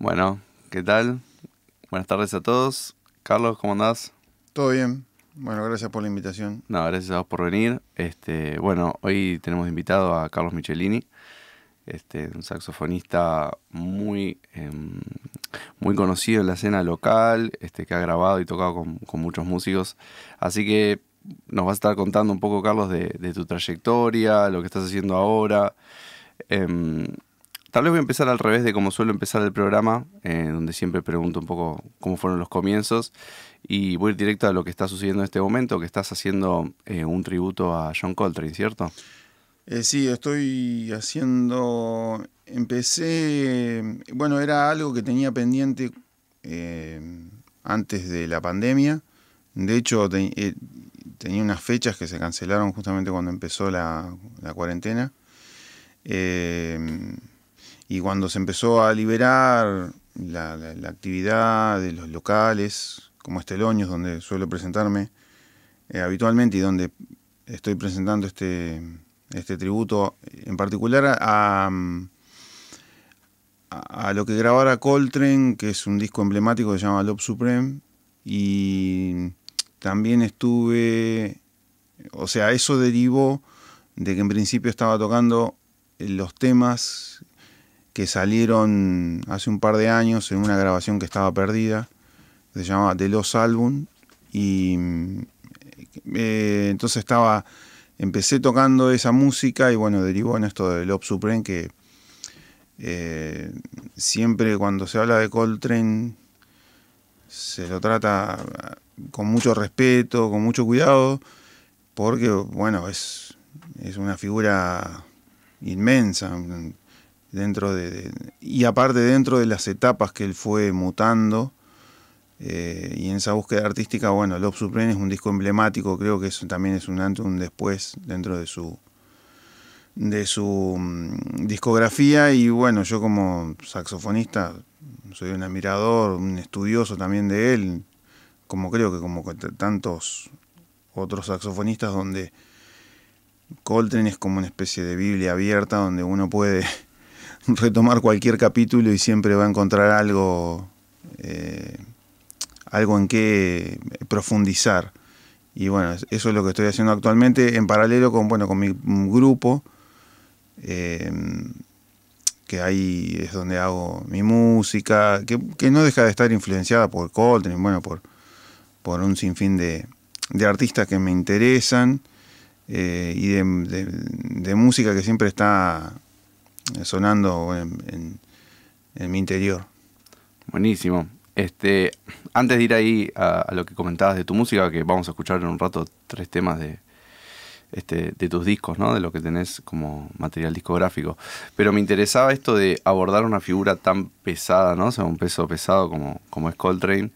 Bueno, ¿qué tal? Buenas tardes a todos. Carlos, ¿cómo andás? Todo bien. Bueno, gracias por la invitación. No, gracias a vos por venir. Este, bueno, hoy tenemos invitado a Carlos Michelini, este, un saxofonista muy, em, muy conocido en la escena local, este, que ha grabado y tocado con, muchos músicos. Así que nos vas a estar contando un poco, Carlos, de, tu trayectoria, lo que estás haciendo ahora. Em, Tal vez voy a empezar al revés de como suelo empezar el programa, eh, donde siempre pregunto un poco cómo fueron los comienzos, y voy directo a lo que está sucediendo en este momento, que estás haciendo eh, un tributo a John Coltrane, ¿cierto? Eh, sí, estoy haciendo, empecé, bueno, era algo que tenía pendiente antes de la pandemia, de hecho tenía unas fechas que se cancelaron justamente cuando empezó la, la cuarentena. Y cuando se empezó a liberar la, actividad de los locales, como Esteloños, donde suelo presentarme eh, habitualmente y donde estoy presentando este, este tributo, en particular a, a, lo que grabara Coltrane, que es un disco emblemático que se llama Love Supreme, y también estuve, o sea, eso derivó de que en principio estaba tocando los temas que salieron hace un par de años en una grabación que estaba perdida, que se llamaba The Los Album, y eh, entonces estaba, empecé tocando esa música y bueno, derivó en esto de Love Supreme que eh, siempre cuando se habla de Coltrane se lo trata con mucho respeto, con mucho cuidado, porque bueno, es, es una figura inmensa, dentro de, y aparte dentro de las etapas que él fue mutando eh, y en esa búsqueda artística bueno Love Supreme es un disco emblemático creo que eso también es un antes un después dentro de su de su mm, discografía. Y bueno yo como saxofonista soy un admirador un estudioso también de él como creo que como tantos otros saxofonistas donde Coltrane es como una especie de Biblia abierta donde uno puede retomar cualquier capítulo y siempre va a encontrar algo, eh, algo en qué profundizar. Y bueno, eso es lo que estoy haciendo actualmente en paralelo con, bueno, con mi grupo, eh, que ahí es donde hago mi música, que, no deja de estar influenciada por Coltrane, bueno, por, por un sinfín de, de artistas que me interesan eh, y de, música que siempre está sonando en, mi interior. Buenísimo. Este, antes de ir ahí a, lo que comentabas de tu música, que vamos a escuchar en un rato tres temas de, este, de tus discos, ¿no? de lo que tenés como material discográfico. Pero me interesaba esto de abordar una figura tan pesada, ¿no? o sea, un peso pesado como, como es Coltrane,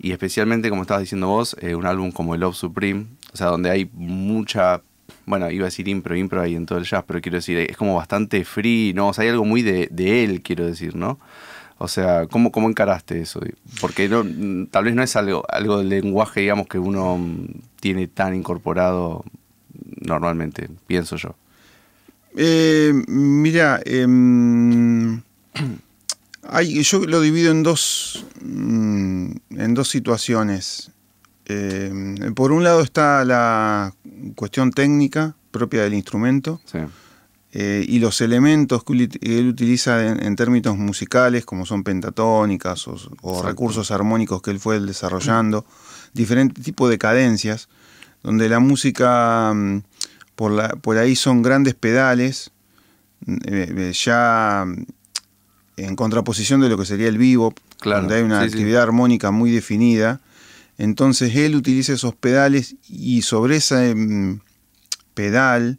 y especialmente, como estabas diciendo vos, eh, un álbum como Love Supreme, o sea, donde hay mucha bueno, iba a decir impro, impro ahí en todo el jazz, pero quiero decir, es como bastante free, ¿no? O sea, hay algo muy de, él, quiero decir, ¿no? O sea, ¿cómo, ¿cómo encaraste eso? Porque tal vez no es algo, algo del lenguaje, digamos, que uno tiene tan incorporado normalmente, pienso yo. Eh, mira, em, yo lo divido en dos, mm, en dos situaciones. Eh, por un lado está la cuestión técnica propia del instrumento eh, y los elementos que él utiliza en, términos musicales, como son pentatónicas o, recursos armónicos que él fue desarrollando, diferentes tipos de cadencias, donde la música mm, por, por ahí son grandes pedales, eh, ya en contraposición de lo que sería el vivo, donde hay una actividad armónica muy definida entonces él utiliza esos pedales y sobre ese mm, pedal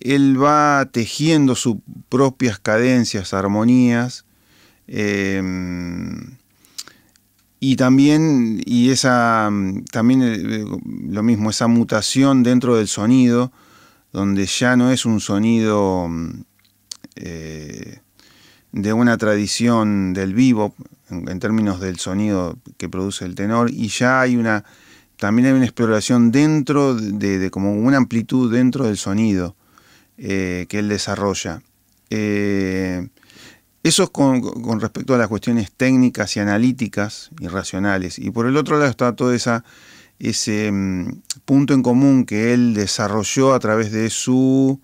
él va tejiendo sus propias cadencias, armonías. Em, y también, y esa, mm, también eh, lo mismo, esa mutación dentro del sonido, donde ya no es un sonido mm, eh, de una tradición del vivo, en, términos del sonido que produce el tenor y ya hay una también hay una exploración dentro de, como una amplitud dentro del sonido eh, que él desarrolla. Eh, Eso es con, respecto a las cuestiones técnicas y analíticas y racionales. Y por el otro lado está todo esa, ese mm, punto en común que él desarrolló a través de su,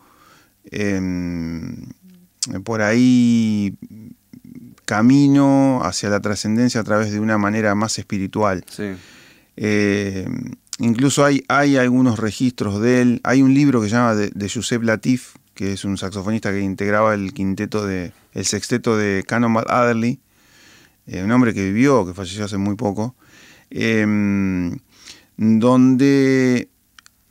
em, por ahí, camino hacia la trascendencia a través de una manera más espiritual. Eh, incluso hay, hay algunos registros de él. Hay un libro que se llama de, de Josep Latif, que es un saxofonista que integraba el quinteto de el sexteto de Canon Adderley, eh, un hombre que vivió, que falleció hace muy poco, em, donde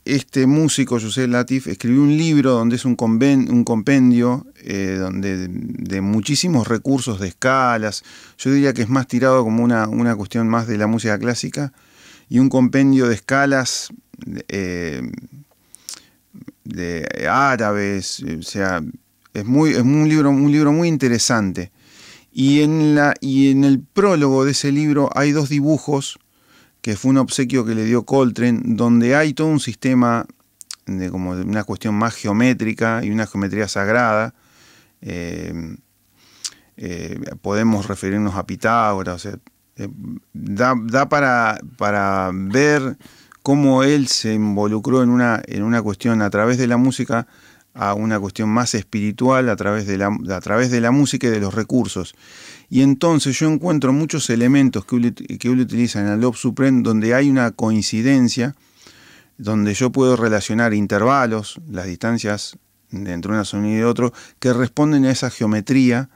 este músico, José Latif, escribió un libro donde es un, un compendio eh, donde de, muchísimos recursos de escalas. Yo diría que es más tirado como una, una cuestión más de la música clásica y un compendio de escalas eh, de árabes, o sea, es, muy, es un, libro, un libro muy interesante. Y en, la, y en el prólogo de ese libro hay dos dibujos, que fue un obsequio que le dio Coltrane, donde hay todo un sistema de como una cuestión más geométrica y una geometría sagrada. Eh, eh, podemos referirnos a Pitágoras, eh, da, da para, para, ver cómo él se involucró en una, en una cuestión a través de la música a una cuestión más espiritual a través de la, a través de la música y de los recursos. Y entonces yo encuentro muchos elementos que él, que utiliza en el Love Supreme donde hay una coincidencia, donde yo puedo relacionar intervalos, las distancias entre una sonido y otro, que responden a esa geometría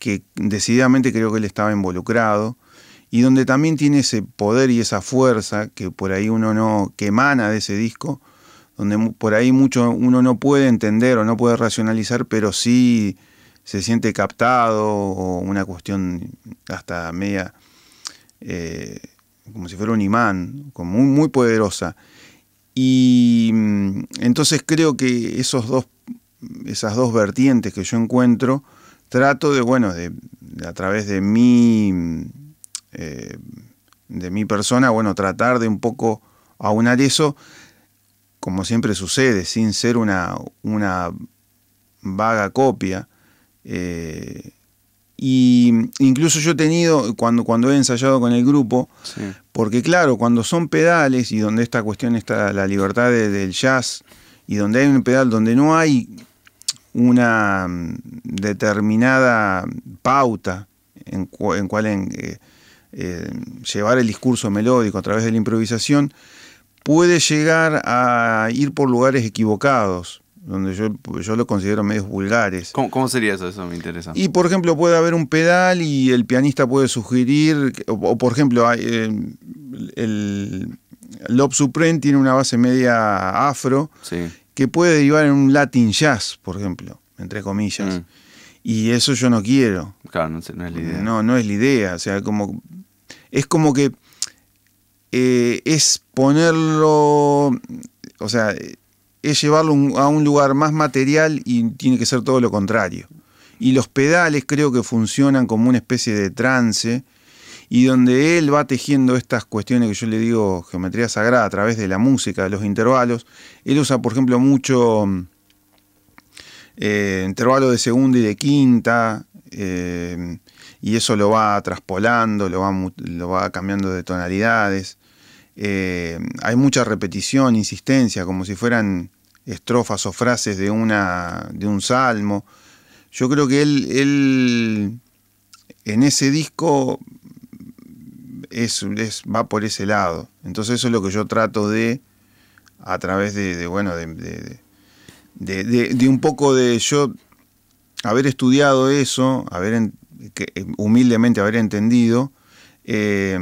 que decididamente creo que él estaba involucrado, y donde también tiene ese poder y esa fuerza que por ahí uno no, que emana de ese disco, donde por ahí mucho uno no puede entender o no puede racionalizar, pero sí se siente captado o una cuestión hasta media eh, como si fuera un imán, como muy, muy poderosa. Y mm, entonces creo que esos dos, esas dos vertientes que yo encuentro, trato de, bueno, de, a través de mi, eh, de mi persona, bueno, tratar de un poco aunar eso como siempre sucede, sin ser una, una vaga copia. Eh, y incluso yo he tenido, cuando, cuando he ensayado con el grupo, porque claro, cuando son pedales y donde esta cuestión está la libertad del jazz, y donde hay un pedal donde no hay una determinada pauta en, en cual eh, eh, llevar el discurso melódico a través de la improvisación, puede llegar a ir por lugares equivocados, donde yo, yo lo considero medios vulgares. ¿Cómo, sería eso? Eso me interesa. Y por ejemplo, puede haber un pedal y el pianista puede sugerir, o, por ejemplo, eh, el Lob Supreme tiene una base media afro que puede derivar en un Latin jazz, por ejemplo, entre comillas. Mm. Y eso yo no quiero. Claro, no, no es la idea. No, no es la idea. O sea, como. Es como que eh, es ponerlo, o sea, es llevarlo a un lugar más material y tiene que ser todo lo contrario. Y los pedales creo que funcionan como una especie de trance y donde él va tejiendo estas cuestiones que yo le digo geometría sagrada a través de la música, de los intervalos. Él usa, por ejemplo, mucho eh, intervalo de segunda y de quinta, eh, y eso lo va traspolando, lo va, lo va cambiando de tonalidades. Eh, hay mucha repetición, insistencia, como si fueran estrofas o frases de, una, de un salmo. Yo creo que él, él en ese disco es, va por ese lado. Entonces eso es lo que yo trato de, a través de, bueno, de, de, un poco de yo haber estudiado eso, haber humildemente haber entendido, eh,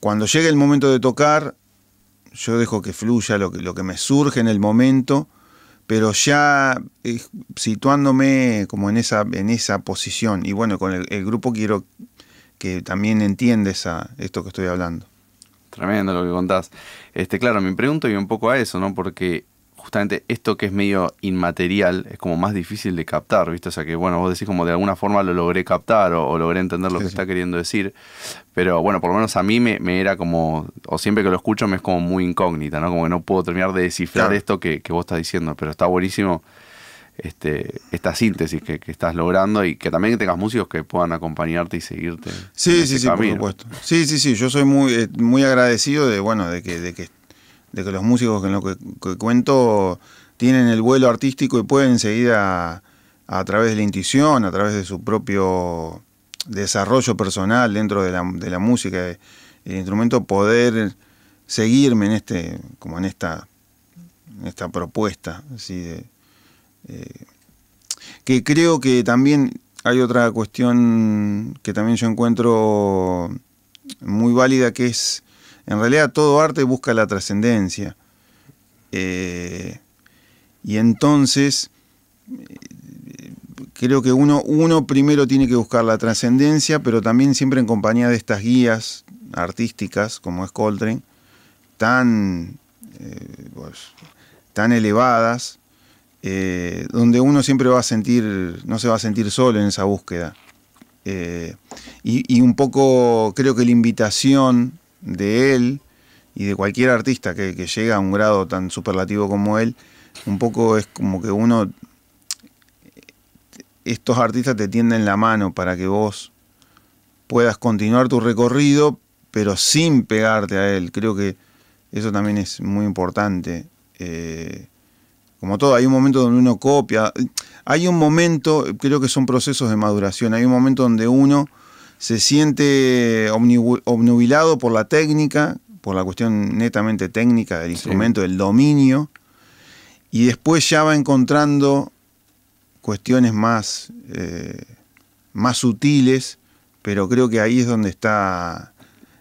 cuando llegue el momento de tocar, yo dejo que fluya lo que, lo que me surge en el momento, pero ya eh, situándome como en esa, en esa posición. Y bueno, con el, grupo quiero que también entienda esa, esto que estoy hablando. Tremendo lo que contás. Este, claro, me pregunto y un poco a eso, ¿no? Porque justamente esto que es medio inmaterial es como más difícil de captar, ¿viste? O sea que, bueno, vos decís como de alguna forma lo logré captar o, logré entender lo que está queriendo decir, pero bueno, por lo menos a mí me, era como, o siempre que lo escucho me es como muy incógnita, ¿no? Como que no puedo terminar de descifrar esto que, vos estás diciendo, pero está buenísimo este, esta síntesis que, estás logrando y que también tengas músicos que puedan acompañarte y seguirte. Sí, sí, sí, por supuesto. Sí, sí, sí, yo soy muy, eh, muy agradecido de, bueno, de que, de que, de que los músicos en lo que, cuento tienen el vuelo artístico y pueden seguir a, a través de la intuición, a través de su propio desarrollo personal dentro de la, de la música, el instrumento, poder seguirme en este, como en esta, en esta propuesta, así eh, que creo que también hay otra cuestión que también yo encuentro muy válida, que es, en realidad todo arte busca la trascendencia. Eh, y entonces, creo que uno, primero tiene que buscar la trascendencia, pero también siempre en compañía de estas guías artísticas, como es Coltrane, tan, eh, pues, tan elevadas, eh, donde uno siempre va a sentir, no se va a sentir solo en esa búsqueda. Eh, y, un poco creo que la invitación de él y de cualquier artista que, llega a un grado tan superlativo como él, un poco es como que uno, estos artistas te tienden la mano para que vos puedas continuar tu recorrido, pero sin pegarte a él. Creo que eso también es muy importante. Eh, como todo, hay un momento donde uno copia. Hay un momento, creo que son procesos de maduración, hay un momento donde uno se siente obnubilado por la técnica, por la cuestión netamente técnica del instrumento, del dominio, y después ya va encontrando cuestiones más, eh, más sutiles, pero creo que ahí es donde está,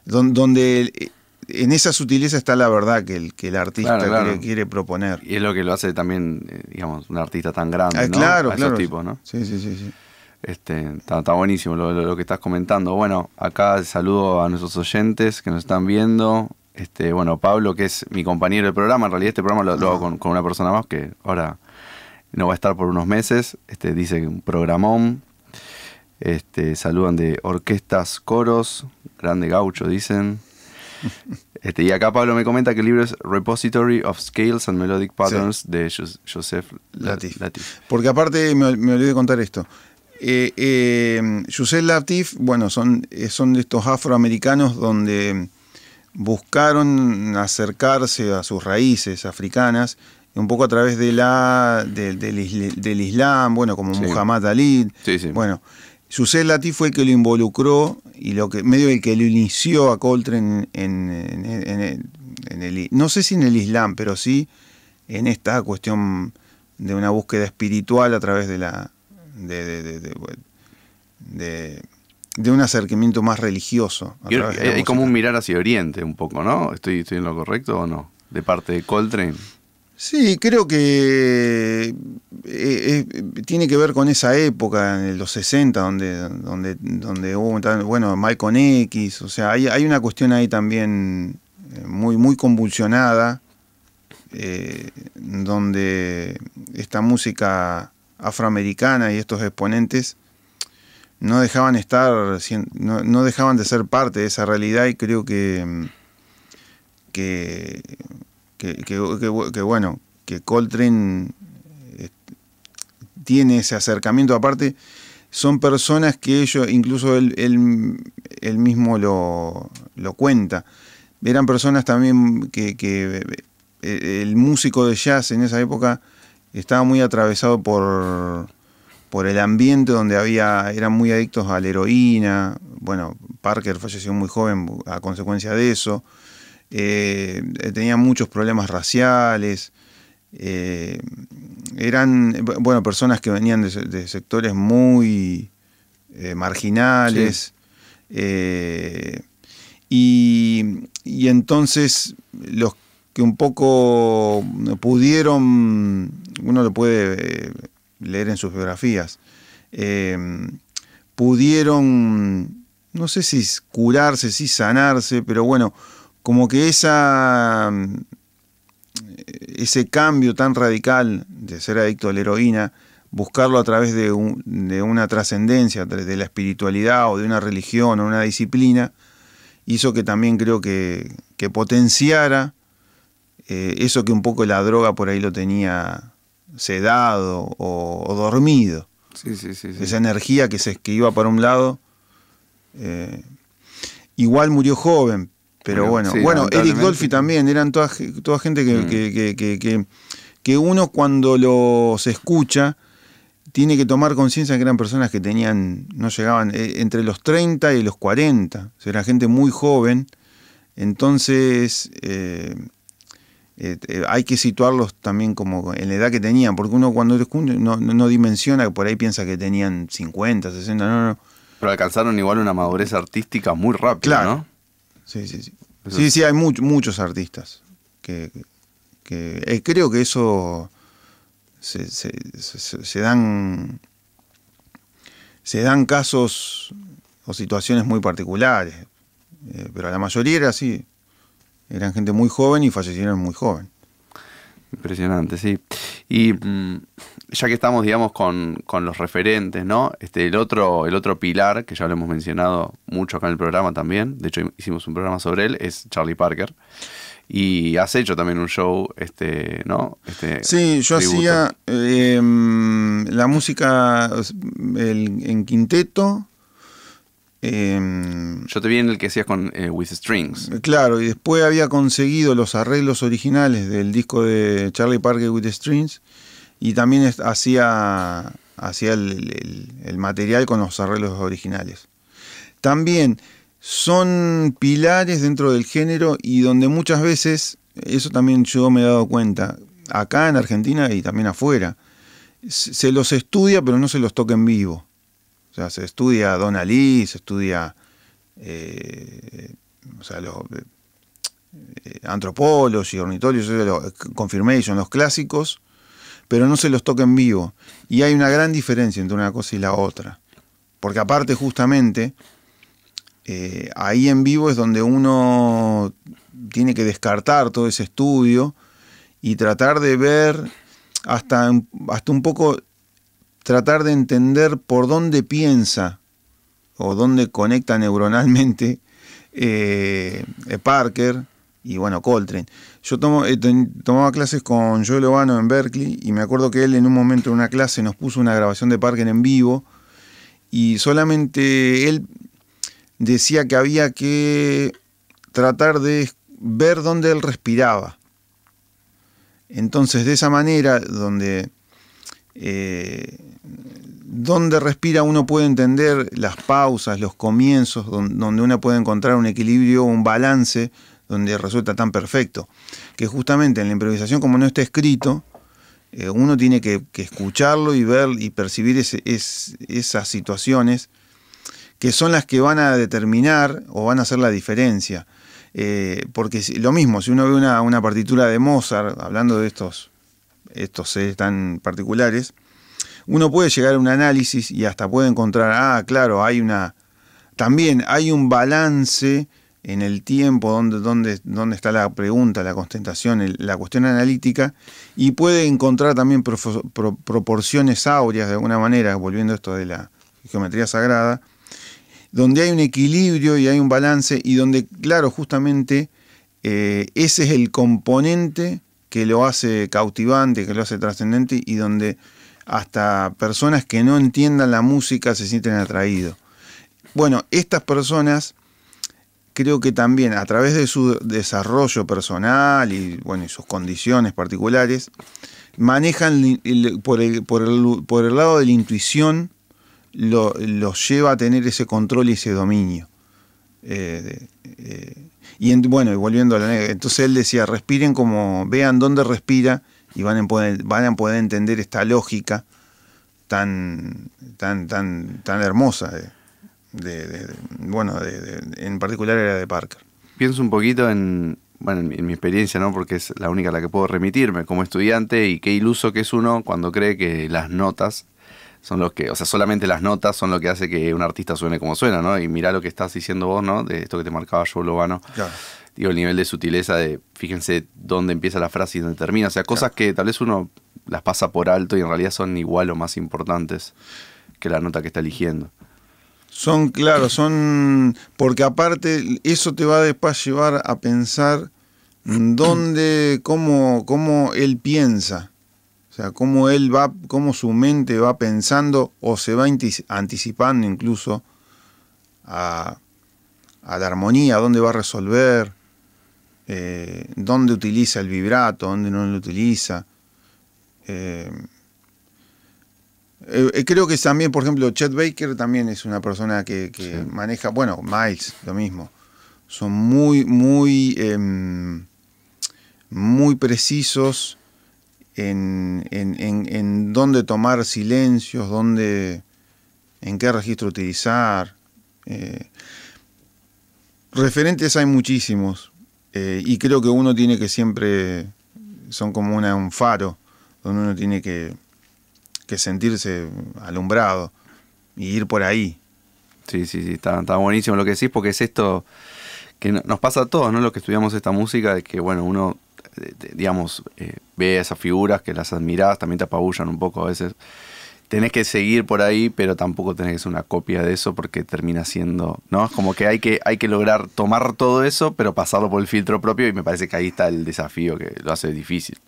donde, en esa sutileza está la verdad que el, que el artista Quiere, proponer. Y es lo que lo hace también, eh, digamos, un artista tan grande, ah, ¿no? Claro, A esos tipos, ¿no? Sí, sí, sí. sí. Este, está, buenísimo lo, que estás comentando. Bueno, acá saludo a nuestros oyentes que nos están viendo. Este, bueno, Pablo, que es mi compañero de programa, en realidad este programa lo, hago con, con, una persona más que ahora no va a estar por unos meses. Este, dice un programón. Este, saludan de orquestas, coros, grande gaucho, dicen. Este, y acá Pablo me comenta que el libro es Repository of Scales and Melodic Patterns de Joseph Latif. Porque aparte me, olvidé de contar esto. Eh, eh, Latif, bueno, son, eh, son de estos afroamericanos donde buscaron acercarse a sus raíces africanas, un poco a través de la, del Islam, bueno, como Muhammad Ali. Bueno, Yusef Latif fue el que lo involucró y lo que medio el que lo inició a Coltrane en, el, no sé si en el Islam, pero sí en esta cuestión de una búsqueda espiritual a través de la de, de, un acercamiento más religioso. hay como un mirar hacia Oriente un poco, ¿no? ¿Estoy, ¿Estoy en lo correcto o no? De parte de Coltrane. Sí, creo que eh, eh, tiene que ver con esa época, en los 60, donde, donde, donde hubo, bueno, Malcolm X, o sea, hay, hay una cuestión ahí también eh, muy, muy convulsionada, donde esta música afroamericana y estos exponentes no dejaban estar, no, no dejaban de ser parte de esa realidad y creo que, que que, bueno, que Coltrane eh, tiene ese acercamiento. Aparte, son personas que ellos, incluso él, él, mismo lo, lo, cuenta. Eran personas también que, que, eh, el músico de jazz en esa época estaba muy atravesado por, por el ambiente donde había, eran muy adictos a la heroína. Bueno, Parker falleció muy joven a consecuencia de eso. Eh, tenían muchos problemas raciales, eh, eran, bueno, personas que venían de, sectores muy eh, marginales, y, entonces los que un poco pudieron, uno lo puede leer en sus biografías, pudieron, no sé si curarse, si sanarse, pero bueno, como que esa, ese cambio tan radical de ser adicto a la heroína, buscarlo a través de, una trascendencia, de la espiritualidad o de una religión o una disciplina, hizo que también creo que, potenciara eh, eso que un poco la droga por ahí lo tenía sedado o, dormido. Sí, sí, sí, Esa energía que, se, que iba para un lado. Eh, igual murió joven, pero bueno. bueno, Eric Dolphy también, eran toda, toda gente mm. que, que, que, que, uno cuando los escucha tiene que tomar conciencia que eran personas que tenían, no llegaban, eh, entre los 30 y los 40. O sea, era gente muy joven. Entonces, eh, eh, hay que situarlos también como en la edad que tenían, porque uno cuando no, no, dimensiona por ahí piensa que tenían 50, 60, no, no. Pero alcanzaron igual una madurez artística muy rápida, claro. ¿no? Sí, sí, sí. sí, sí, hay muchos artistas que, creo que eso se, dan se dan casos o situaciones muy particulares, eh, pero la mayoría era así, eran gente muy joven y fallecieron muy joven. Impresionante, sí. Y mm, ya que estamos, digamos, con, los referentes, ¿no? Este, el otro, el otro pilar, que ya lo hemos mencionado mucho acá en el programa también, de hecho hicimos un programa sobre él, es Charlie Parker. Y has hecho también un show, este, ¿no? Este, sí, yo hacía em, la música en quinteto. Em, yo te vi en el que hacías con eh, With Strings. Claro, y después había conseguido los arreglos originales del disco de Charlie Parker with Strings y también hacía, hacía el, el material con los arreglos originales. También son pilares dentro del género y donde muchas veces, eso también yo me he dado cuenta, acá en Argentina y también afuera, se los estudia pero no se los toca en vivo. O sea, se estudia Don Ali, se estudia eh, o sea, los eh, antropólogos y ornitólogos, confirmation, los clásicos, pero no se los toca en vivo. Y hay una gran diferencia entre una cosa y la otra. Porque aparte justamente eh, ahí en vivo es donde uno tiene que descartar todo ese estudio y tratar de ver hasta, hasta un poco, tratar de entender por dónde piensa o dónde conecta neuronalmente eh, Parker y bueno, Coltrane. Yo eh, tomaba clases con Joel Obano en Berkeley y me acuerdo que él en un momento en una clase nos puso una grabación de Parker en vivo y solamente él decía que había que tratar de ver dónde él respiraba. Entonces, de esa manera, donde, eh, donde respira uno puede entender las pausas, los comienzos, donde uno puede encontrar un equilibrio, un balance, donde resulta tan perfecto. Que justamente en la improvisación, como no está escrito, eh, uno tiene que, escucharlo y ver y percibir esas situaciones que son las que van a determinar o van a hacer la diferencia. Eh, porque lo mismo, si uno ve una, partitura de Mozart, hablando de estos, estos seres tan particulares, uno puede llegar a un análisis y hasta puede encontrar, ah, claro, hay una. También hay un balance en el tiempo donde, donde, está la pregunta, la constatación, la cuestión analítica, y puede encontrar también proporciones áureas de alguna manera, volviendo a esto de la geometría sagrada, donde hay un equilibrio y hay un balance y donde, claro, justamente eh, ese es el componente que lo hace cautivante, que lo hace trascendente y donde hasta personas que no entiendan la música se sienten atraídos. Bueno, estas personas creo que también a través de su desarrollo personal y, bueno, sus condiciones particulares, manejan por, el, lado de la intuición lo, los lleva a tener ese control y ese dominio. Eh, eh, y bueno, y volviendo a la negra, entonces él decía, respiren como, vean dónde respira y van a poder, van a poder entender esta lógica tan, tan, tan, tan hermosa de, bueno, en particular era de Parker. Pienso un poquito en, bueno, en mi, experiencia, ¿no? Porque es la única a la que puedo remitirme como estudiante y qué iluso que es uno cuando cree que las notas son los que, o sea, solamente las notas son lo que hace que un artista suene como suena, ¿no? Y mirá lo que estás diciendo vos, ¿no? De esto que te marcaba yo, Lobano. Claro. Digo, el nivel de sutileza de, fíjense dónde empieza la frase y dónde termina. O sea, cosas que tal vez uno las pasa por alto y en realidad son igual o más importantes que la nota que está eligiendo. Son, claro, son, porque aparte eso te va después a llevar a pensar dónde, cómo, cómo él piensa. O sea, cómo él va, cómo su mente va pensando o se va anticipando incluso a, la armonía, dónde va a resolver, eh, dónde utiliza el vibrato, dónde no lo utiliza. Eh, eh, creo que también, por ejemplo, Chet Baker también es una persona que, maneja, bueno, Miles, lo mismo. Son muy, muy, em, muy precisos en, en, dónde tomar silencios, dónde, en qué registro utilizar. Eh, referentes hay muchísimos eh, y creo que uno tiene que siempre, son como una, un faro, donde uno tiene que, que sentirse alumbrado y ir por ahí. Sí, sí, sí, está, está buenísimo lo que decís porque es esto que nos pasa a todos, ¿no? Los que estudiamos esta música, de que, bueno, uno digamos, eh, ve esas figuras que las admirás, también te apabullan un poco a veces. Tenés que seguir por ahí, pero tampoco tenés que ser una copia de eso porque termina siendo, ¿no? Es como que hay, que hay que lograr tomar todo eso, pero pasarlo por el filtro propio y me parece que ahí está el desafío que lo hace difícil.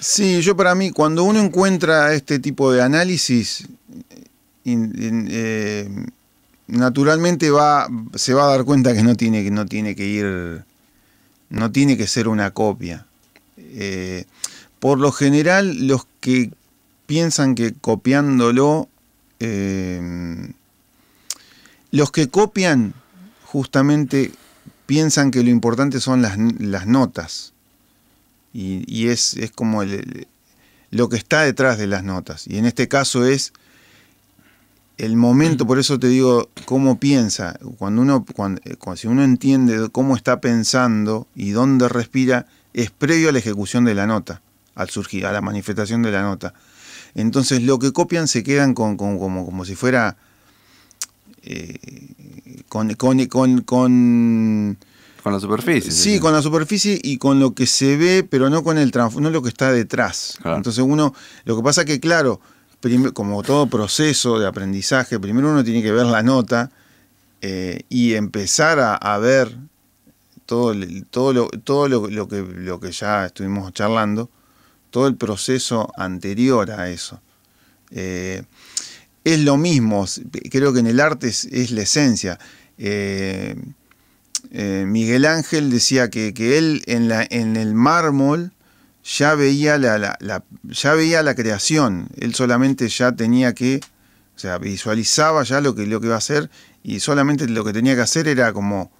Sí, yo para mí, cuando uno encuentra este tipo de análisis, eh, naturalmente va, se va a dar cuenta que no tiene, no tiene que ir, no tiene que ser una copia. Eh, por lo general, los que piensan que copiándolo, eh, los que copian justamente piensan que lo importante son las, notas. Y, es, como lo que está detrás de las notas. Y en este caso es el momento, por eso te digo, cómo piensa. Cuando uno, cuando, si uno entiende cómo está pensando y dónde respira, es previo a la ejecución de la nota, al surgir, a la manifestación de la nota. Entonces lo que copian se quedan con, como, como si fuera eh, con, con, con, la superficie. Sí, con la superficie y con lo que se ve, pero no con el no lo que está detrás. Entonces uno, lo que pasa que claro, como todo proceso de aprendizaje, primero uno tiene que ver la nota eh, y empezar a, ver todo, todo, lo, todo lo, que, lo que ya estuvimos charlando, todo el proceso anterior a eso. Eh, es lo mismo, creo que en el arte es, la esencia. Eh, eh, Miguel Ángel decía que, él en, la, en, el mármol ya veía la, ya veía la creación, él solamente ya tenía que, o sea, visualizaba ya lo que, lo que iba a hacer y solamente lo que tenía que hacer era como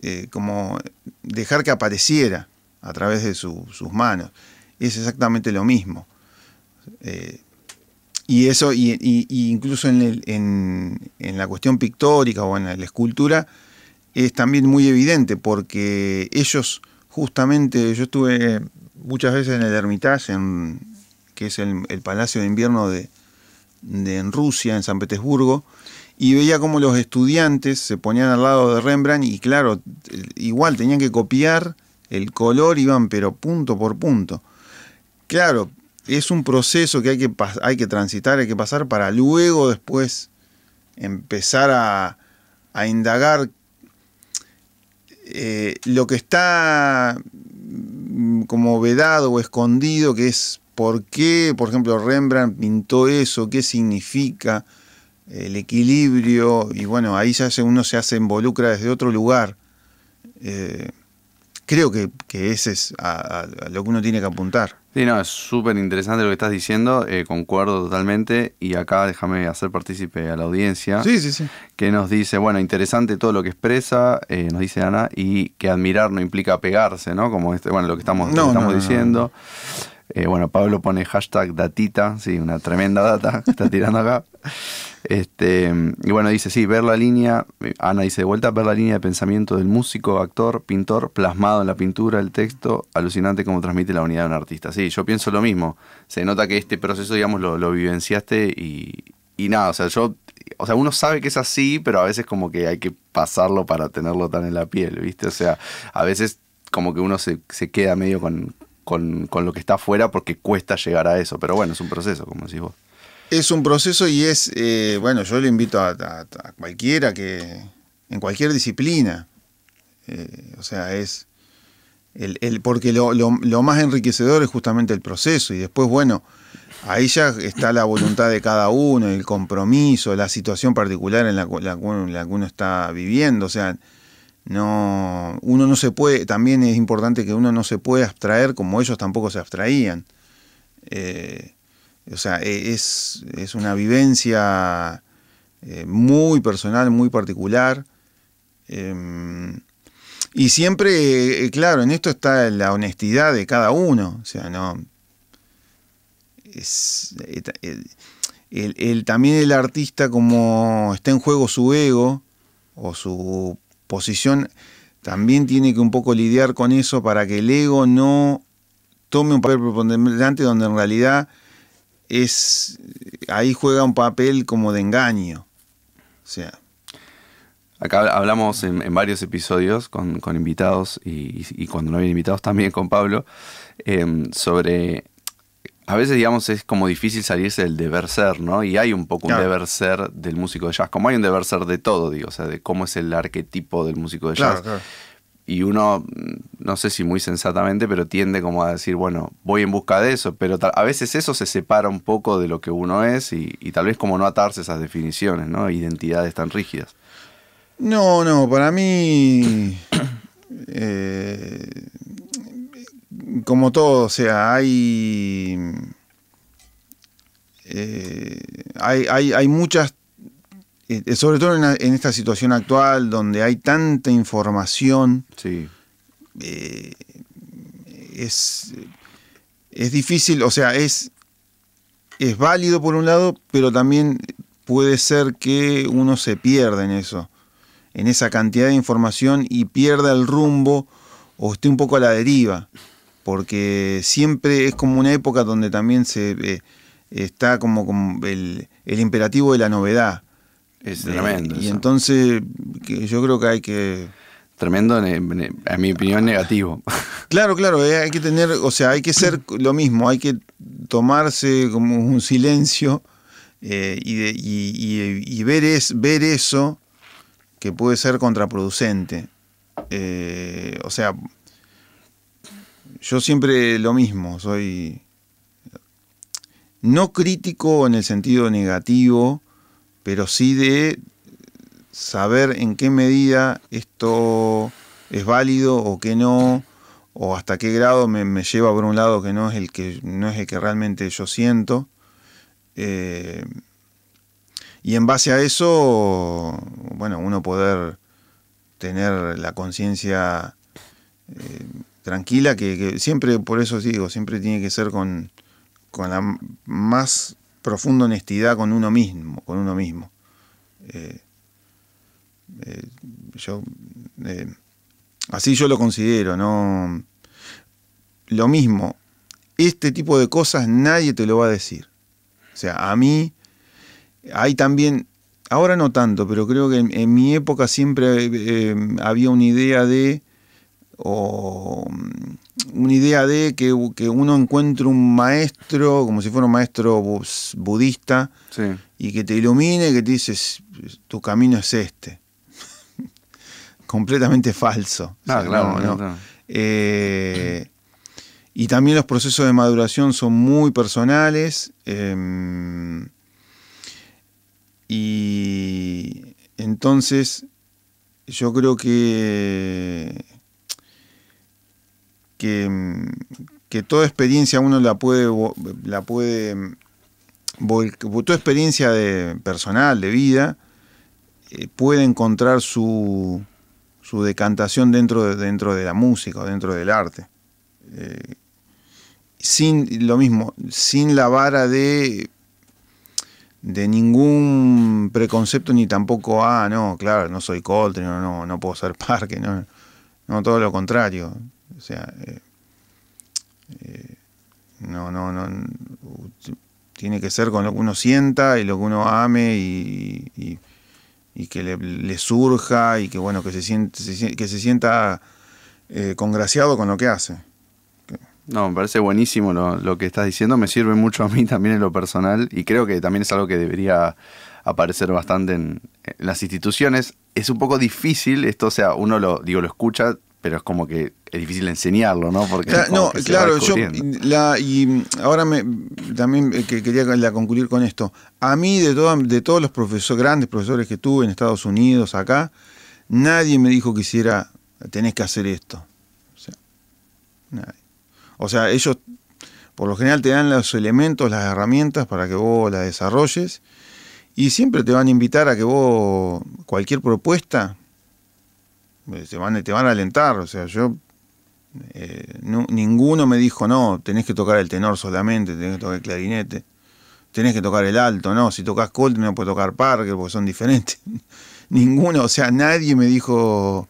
eh, como dejar que apareciera a través de sus manos. Es exactamente lo mismo. Eh, y eso, y, incluso en, en, la cuestión pictórica o en la escultura, es también muy evidente, porque ellos justamente, yo estuve muchas veces en el Hermitage, que es el, Palacio de Invierno de, de, en Rusia, en San Petersburgo, y veía como los estudiantes se ponían al lado de Rembrandt y claro, igual tenían que copiar el color, iban pero punto por punto. Claro, es un proceso que hay que, hay que transitar, hay que pasar para luego después empezar a, a indagar eh, lo que está mm, como vedado o escondido, que es por qué, por ejemplo, Rembrandt pintó eso, qué significa, el equilibrio, y bueno, ahí ya uno se hace involucra desde otro lugar. Eh, creo que, ese es a, lo que uno tiene que apuntar. Sí, no, es súper interesante lo que estás diciendo, eh, concuerdo totalmente, y acá déjame hacer partícipe a la audiencia, sí, sí, sí. que nos dice, bueno, interesante todo lo que expresa, eh, nos dice Ana, y que admirar no implica pegarse, ¿no? Como este, bueno, lo que estamos, estamos diciendo. Bueno, Pablo pone hashtag datita, sí, una tremenda data que está tirando acá. Este, y bueno, dice, sí, ver la línea, Ana dice de vuelta, ver la línea de pensamiento del músico, actor, pintor, plasmado en la pintura, el texto, alucinante como transmite la unidad de un artista. Sí, yo pienso lo mismo. Se nota que este proceso, digamos, lo, vivenciaste y, y nada, o sea, yo, o sea, uno sabe que es así, pero a veces como que hay que pasarlo para tenerlo tan en la piel, ¿viste? O sea, a veces como que uno se, se queda medio con, con, con lo que está afuera porque cuesta llegar a eso, pero bueno, es un proceso, como decís vos. Es un proceso y es, eh, bueno, yo le invito a, cualquiera que, en cualquier disciplina, eh, o sea, es, el, porque lo, más enriquecedor es justamente el proceso y después, bueno, ahí ya está la voluntad de cada uno, el compromiso, la situación particular en la, la, la que uno está viviendo. O sea, no, uno no se puede, también es importante que uno no se puede abstraer como ellos tampoco se abstraían. Eh, o sea, e, es, es una vivencia eh, muy personal, muy particular. Em, y siempre, eh, claro, en esto está la honestidad de cada uno. O sea, no. Es, el, también el artista, como está en juego su ego o su también tiene que un poco lidiar con eso para que el ego no tome un papel preponderante donde en realidad es ahí juega un papel como de engaño. O sea. Acá hablamos en, varios episodios con, invitados y, cuando no había invitados también con Pablo em, sobre a veces, digamos, es como difícil salirse del deber ser, ¿no? Y hay un poco un deber ser del músico de jazz, como hay un deber ser de todo, digo, o sea, de cómo es el arquetipo del músico de jazz. Y uno, no sé si muy sensatamente, pero tiende como a decir, bueno, voy en busca de eso, pero a veces eso se separa un poco de lo que uno es y, tal vez como no atarse esas definiciones, ¿no? Identidades tan rígidas. No, no, para mí... Eh, como todo, o sea, hay, eh, hay, hay, muchas, eh, sobre todo en, esta situación actual donde hay tanta información, sí. Eh, es, es difícil, o sea, es, es válido por un lado, pero también puede ser que uno se pierda en eso, en esa cantidad de información y pierda el rumbo o esté un poco a la deriva porque siempre es como una época donde también se eh, está como, como el, imperativo de la novedad. Es tremendo. Y entonces yo creo que hay que... Tremendo, en, mi opinión, negativo. Claro, claro, eh, hay que tener, o sea, hay que ser lo mismo, hay que tomarse como un silencio eh, y, ver, es, ver eso que puede ser contraproducente. o sea, yo siempre lo mismo, soy no crítico en el sentido negativo, pero sí de saber en qué medida esto es válido o qué no, o hasta qué grado me, lleva por un lado que no es el que no es el que realmente yo siento. Eh, y en base a eso, bueno, uno poder tener la conciencia eh, tranquila, que, siempre, por eso digo, siempre tiene que ser con, con la más profunda honestidad con uno mismo, con uno mismo. Eh, eh, yo, eh, así yo lo considero, ¿no? Lo mismo, este tipo de cosas nadie te lo va a decir. O sea, a mí hay también, ahora no tanto, pero creo que en mi época siempre había una idea de o mm, una idea de que, uno encuentre un maestro, como si fuera un maestro budista, y que te ilumine, que te dices, tu camino es este. Completamente falso. Ah, claro, eh, y también los procesos de maduración son muy personales. Em, y entonces yo creo que que, toda experiencia uno la puede, la puede toda experiencia de, personal, de vida, eh, puede encontrar su, su decantación dentro de, dentro de la música o dentro del arte. Eh, sin lo mismo, sin la vara de de ningún preconcepto ni tampoco, ah, no, claro, no soy Coltrane, no, no, no puedo ser Parque, no, no, todo lo contrario. O sea, eh, eh, no, no, no, tiene que ser con lo que uno sienta y lo que uno ame y, que le, surja y que bueno, que se siente, que se sienta eh, congraciado con lo que hace. No, me parece buenísimo lo, que estás diciendo, me sirve mucho a mí también en lo personal y creo que también es algo que debería aparecer bastante en, en las instituciones. Es un poco difícil, esto, o sea, uno lo, digo, lo escucha, pero es como que es difícil enseñarlo, ¿no? Porque no, claro, yo la, y ahora me también eh, quería la concluir con esto. A mí de de todos los profesores, grandes profesores que tuve en Estados Unidos, acá, nadie me dijo que hiciera tenés que hacer esto. O sea, nadie. O sea, ellos por lo general te dan los elementos, las herramientas para que vos las desarrolles y siempre te van a invitar a que vos cualquier propuesta eh, te van, te van a alentar. O sea, yo eh, ninguno me dijo, no, tenés que tocar el tenor solamente, tenés que tocar el clarinete, tenés que tocar el alto, no, si tocas Coltrane no puedes tocar Parker porque son diferentes. ninguno, o sea, nadie me dijo,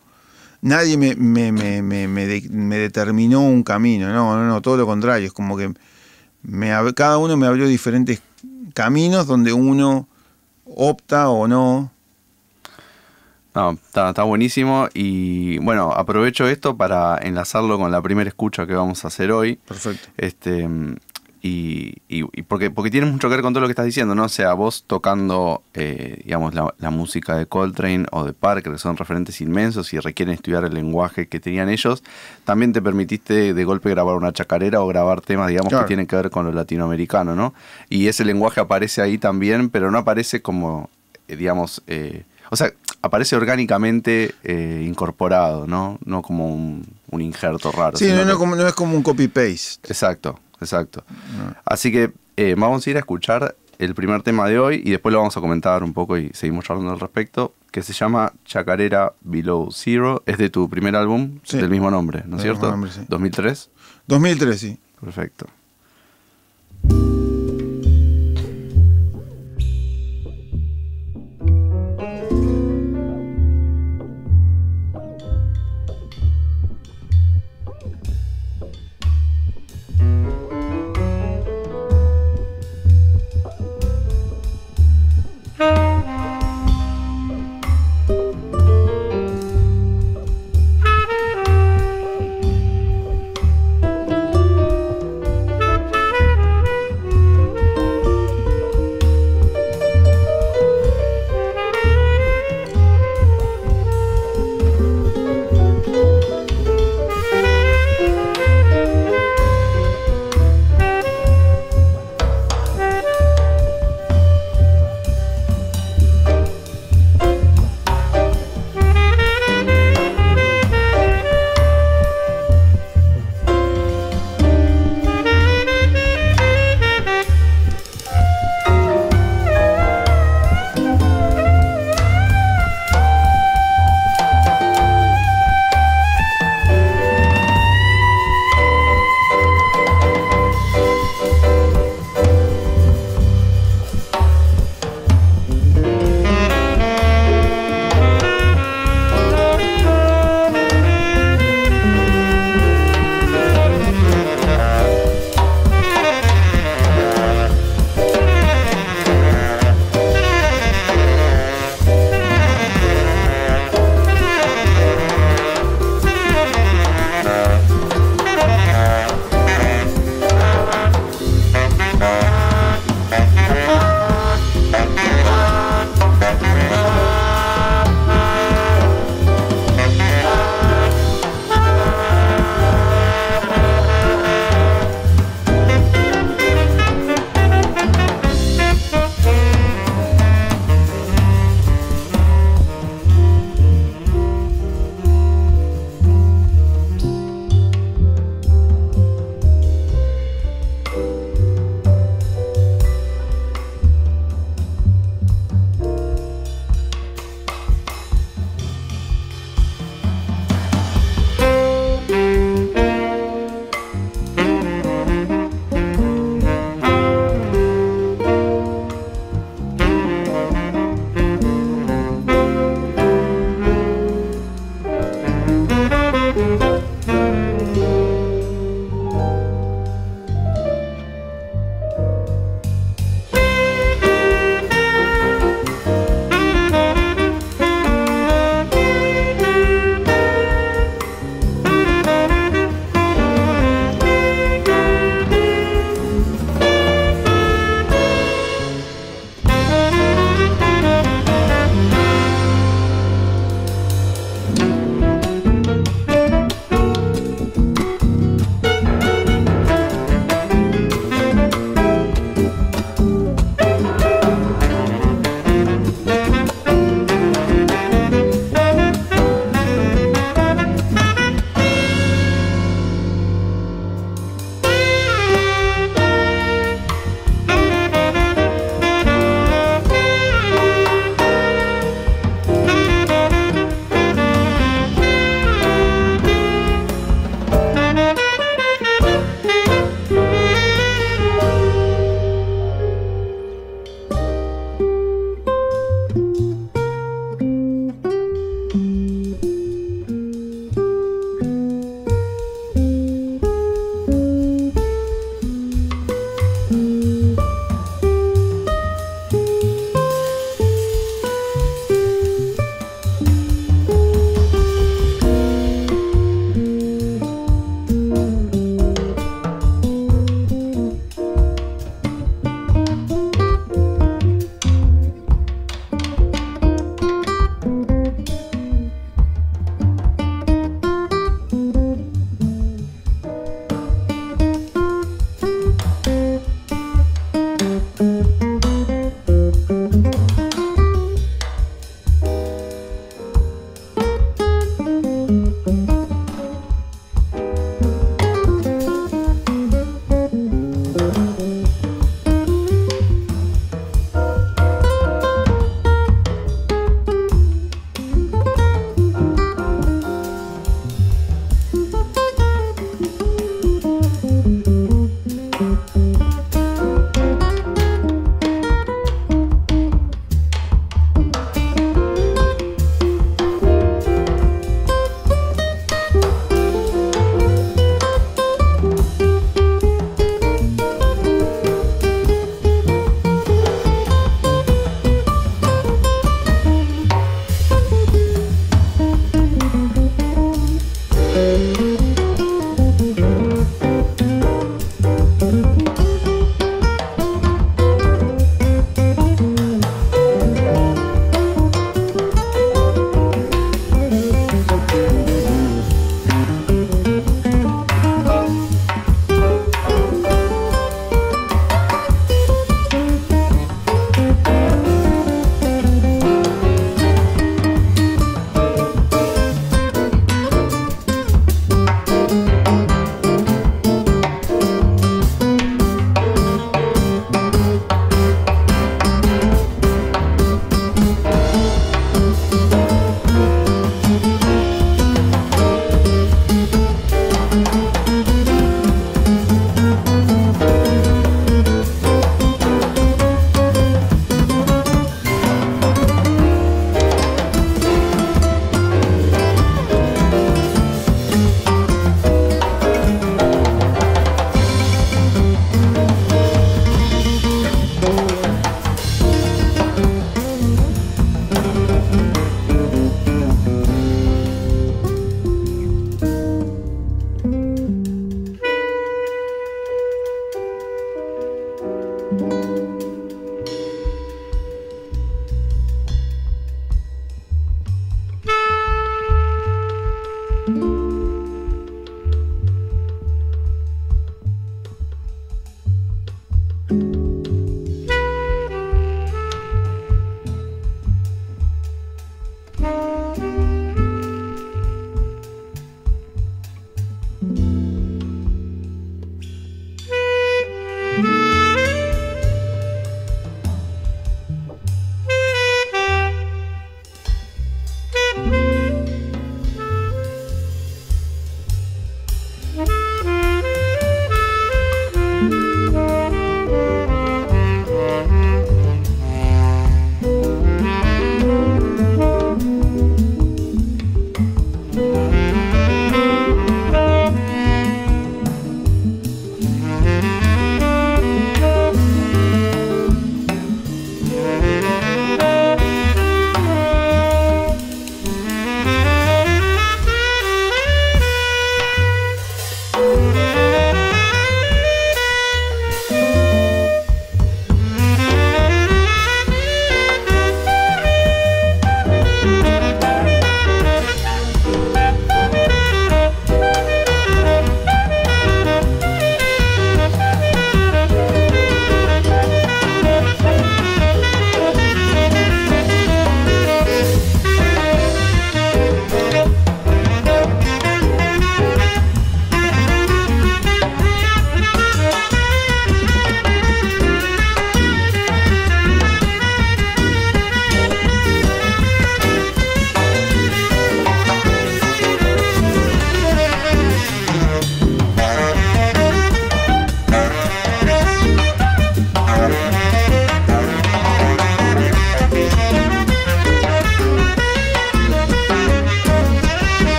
nadie me, me, me, me, determinó un camino, no, no, no, todo lo contrario, es como que me, cada uno me abrió diferentes caminos donde uno opta o no no, está, buenísimo y bueno, aprovecho esto para enlazarlo con la primera escucha que vamos a hacer hoy. Perfecto. Este, y, y, porque, porque tiene mucho que ver con todo lo que estás diciendo, ¿no? O sea, vos tocando, eh, digamos, la, música de Coltrane o de Parker, que son referentes inmensos y requieren estudiar el lenguaje que tenían ellos, también te permitiste de golpe grabar una chacarera o grabar temas, digamos, que tienen que ver con lo latinoamericano, ¿no? Y ese lenguaje aparece ahí también, pero no aparece como, eh, digamos, eh, o sea, aparece orgánicamente eh, incorporado, ¿no? No como un, injerto raro. Sí, no, es como un copy-paste. Exacto, exacto. Así que eh, vamos a ir a escuchar el primer tema de hoy y después lo vamos a comentar un poco y seguimos hablando al respecto, que se llama Chacarera Below Zero. Es de tu primer álbum del mismo nombre, ¿no es cierto? Nombre, sí. ¿2003? 2003, sí. Perfecto.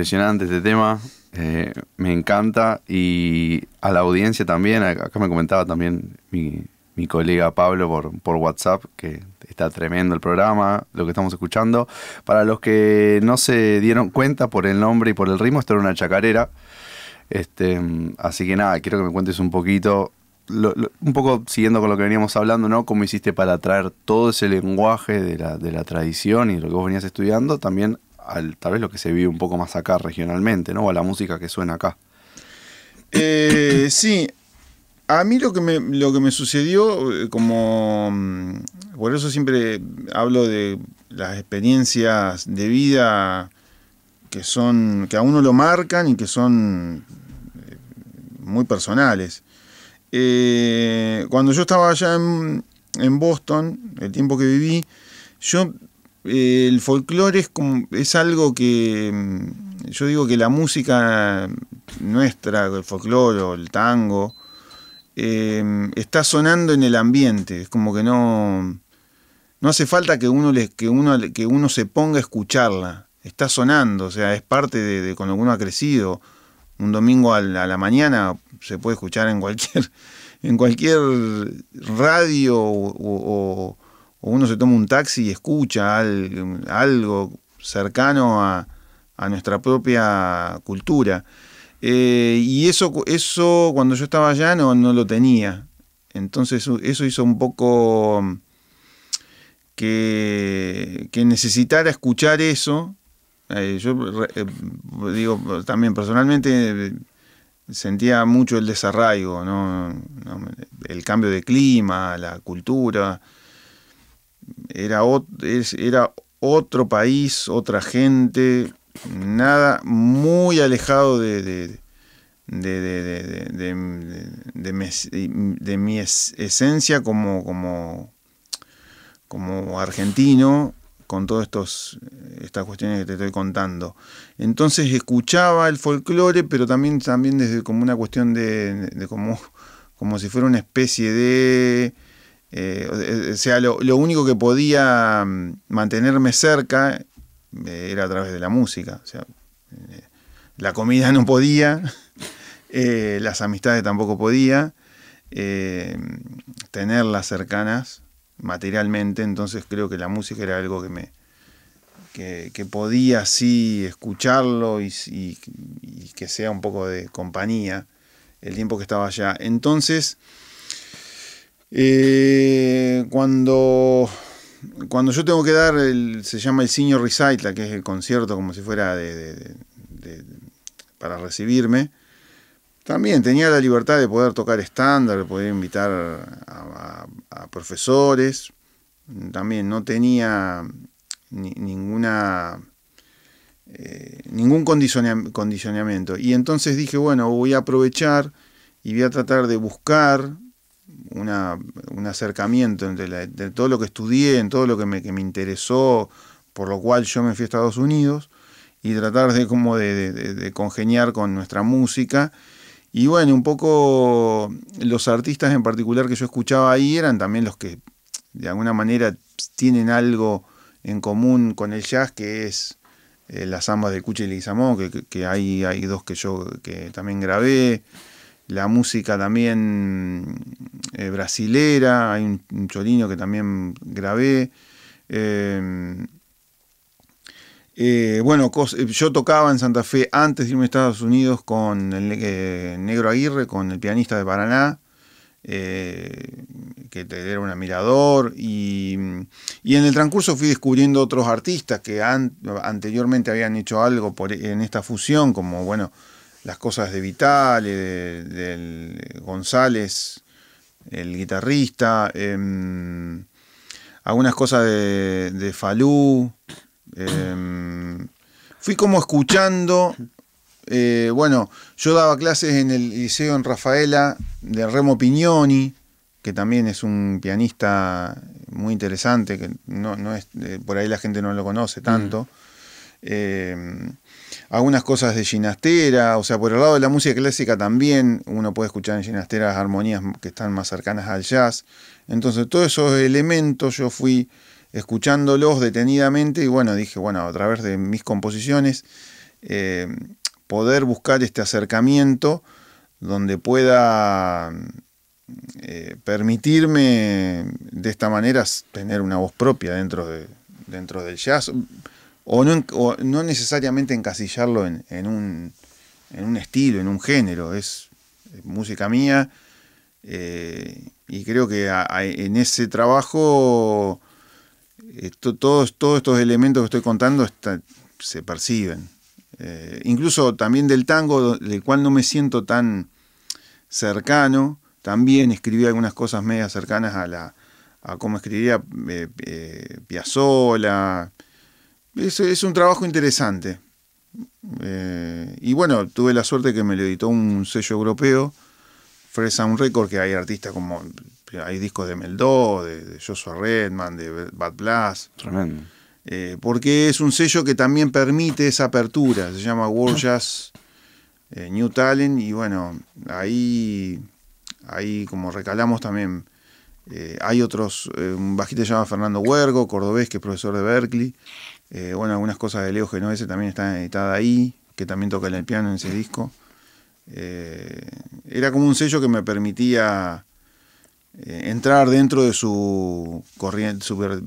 Impresionante este tema. Eh, me encanta. Y a la audiencia también, acá me comentaba también mi, colega Pablo por, WhatsApp, que está tremendo el programa, lo que estamos escuchando. Para los que no se dieron cuenta por el nombre y por el ritmo, esto era una chacarera. Este, así que nada, quiero que me cuentes un poquito, un poco siguiendo con lo que veníamos hablando, ¿no? Cómo hiciste para traer todo ese lenguaje de la, de la tradición y lo que vos venías estudiando, también al, tal vez lo que se vive un poco más acá regionalmente, ¿no? O a la música que suena acá. Eh, sí, a mí lo que me, lo que me sucedió, eh, como mm, por eso siempre hablo de las experiencias de vida que son, que a uno lo marcan y que son eh, muy personales. Cuando yo estaba allá en, Boston, el tiempo que viví, yo el folclore es, como, es algo que mm, yo digo que la música nuestra, el folclore o el tango, eh, está sonando en el ambiente. Es como que no, no hace falta que uno, le, que, uno, que uno se ponga a escucharla. Está sonando, o sea, es parte de, cuando uno ha crecido. Un domingo a la, mañana se puede escuchar en cualquier, en cualquier radio o, uno se toma un taxi y escucha algo, cercano a, nuestra propia cultura. Eh, y eso, eso cuando yo estaba allá no, no lo tenía. Entonces eso hizo un poco mm, que, que necesitara escuchar eso. Eh, yo eh, digo, también personalmente sentía mucho el desarraigo, ¿no? el cambio de clima, la cultura. Era, era otro país, otra gente, nada muy alejado de, de, de, mi, esencia como, como, como argentino con todas estas cuestiones que te estoy contando. Entonces escuchaba el folclore, pero también, también desde como una cuestión de, como, como si fuera una especie de... Eh, o sea, lo, lo, único que podía mm, mantenerme cerca era a través de la música. O sea, eh, la comida no podía, eh, las amistades tampoco podía, eh, tenerlas cercanas materialmente, entonces creo que la música era algo que me que, podía sí escucharlo y, que sea un poco de compañía el tiempo que estaba allá. Entonces, cuando cuando yo tengo que dar, el, se llama el Senior Recital, que es el concierto como si fuera de, para recibirme, también tenía la libertad de poder tocar estándar, de poder invitar a, profesores, también no tenía ninguna eh, ningún condicionamiento. Y entonces dije, bueno, voy a aprovechar y voy a tratar de buscar una, un acercamiento entre de todo lo que estudié, en todo lo que me, que me, interesó, por lo cual yo me fui a Estados Unidos, y tratar de como de, congeniar con nuestra música. Y bueno, un poco los artistas en particular que yo escuchaba ahí eran también los que de alguna manera tienen algo en común con el jazz, que es eh, las ambas de Cuchi y Leguizamón, que, que, hay, hay dos que yo que también grabé la música también eh, brasilera, hay un, cholino que también grabé. Eh, eh, bueno, yo tocaba en Santa Fe antes de irme a Estados Unidos con el Negro Aguirre, con el pianista de Paraná, que era un admirador, y, y, en el transcurso fui descubriendo otros artistas que anteriormente habían hecho algo por, en esta fusión, como bueno, las cosas de Vital, de, González, el guitarrista, em, algunas cosas de, de Falú. Em, fui como escuchando, eh, bueno, yo daba clases en el liceo en Rafaela de Remo Pignoni, que también es un pianista muy interesante, que no, es, eh, por ahí la gente no lo conoce tanto. Mm. Algunas cosas de ginastera, o sea, por el lado de la música clásica también uno puede escuchar en ginastera armonías que están más cercanas al jazz. Entonces, todos esos elementos yo fui escuchándolos detenidamente y bueno, dije, bueno, a través de mis composiciones, eh, poder buscar este acercamiento donde pueda eh, permitirme de esta manera tener una voz propia dentro, de, dentro del jazz, o no, no necesariamente encasillarlo en, un, en, un, estilo, en un género, es, música mía, eh, y creo que en ese trabajo todos, todos estos elementos que estoy contando se perciben. Eh, incluso también del tango, del cual no me siento tan cercano, también escribí algunas cosas medias cercanas a la a cómo escribiría eh, eh. Es, es, un trabajo interesante. y bueno, tuve la suerte que me lo editó un sello europeo, Fresh Sound Record, que hay artistas como hay discos de Meldó, de, Joshua Redman, de Bad Blast. Tremendo. Eh, porque es un sello que también permite esa apertura, se llama World Jazz eh, New Talent, y bueno, ahí, ahí como recalamos también, eh, hay otros, un bajista se llama Fernando Huergo, cordobés, que es profesor de Berkeley, bueno, algunas cosas de Leo Genovese también están editadas ahí, que también toca el piano en ese disco. era como un sello que me permitía eh, entrar dentro de su corriente, su,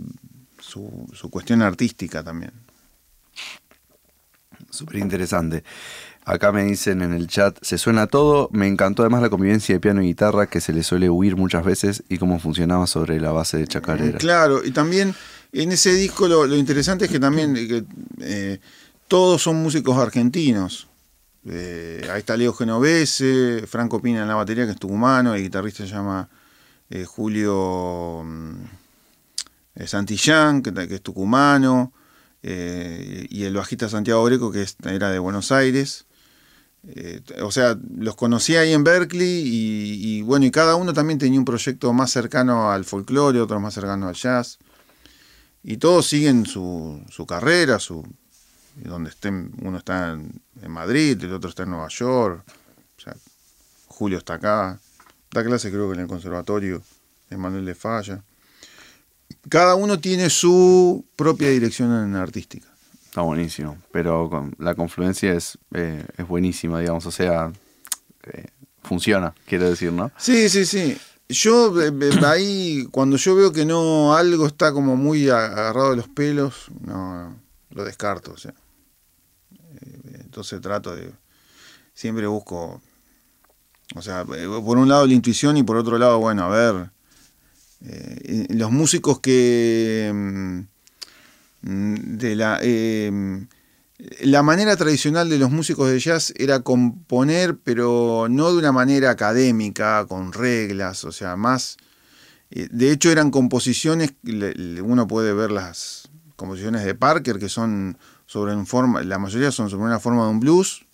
su, cuestión artística también. Súper interesante. Acá me dicen en el chat, se suena todo, me encantó además la convivencia de piano y guitarra que se le suele huir muchas veces y cómo funcionaba sobre la base de chacarera. Claro, y también en ese disco lo, interesante es que también eh, todos son músicos argentinos. Eh, ahí está Leo Genovese, Franco Pina en la batería que es tucumano, el guitarrista se llama eh, Julio mm, Santillán, que, es tucumano, y el bajista Santiago Greco, que era de Buenos Aires. o sea, los conocí ahí en Berkeley y, bueno, y cada uno también tenía un proyecto más cercano al folclore, otro más cercano al jazz. Y todos siguen su, su carrera, su, donde estén, uno está en, en, Madrid, el otro está en Nueva York, o sea, Julio está acá. Da clase creo que en el conservatorio de Manuel de Falla. Cada uno tiene su propia dirección artística. Está buenísimo, pero la confluencia es, eh, es buenísima, digamos, o sea, eh, funciona, quiero decir, ¿no? Sí, sí, sí. Yo eh, ahí, cuando yo veo que no, algo está como muy agarrado de los pelos, no, lo descarto, o sea. entonces trato de, siempre busco o sea, eh, por un lado la intuición y por otro lado, bueno, a ver, eh, los músicos que... Mm, de la, em, la manera tradicional de los músicos de jazz era componer, pero no de una manera académica, con reglas, o sea, más... Eh, de hecho eran composiciones, uno puede ver las composiciones de Parker, que son sobre un forma, la mayoría son sobre una forma de un blues,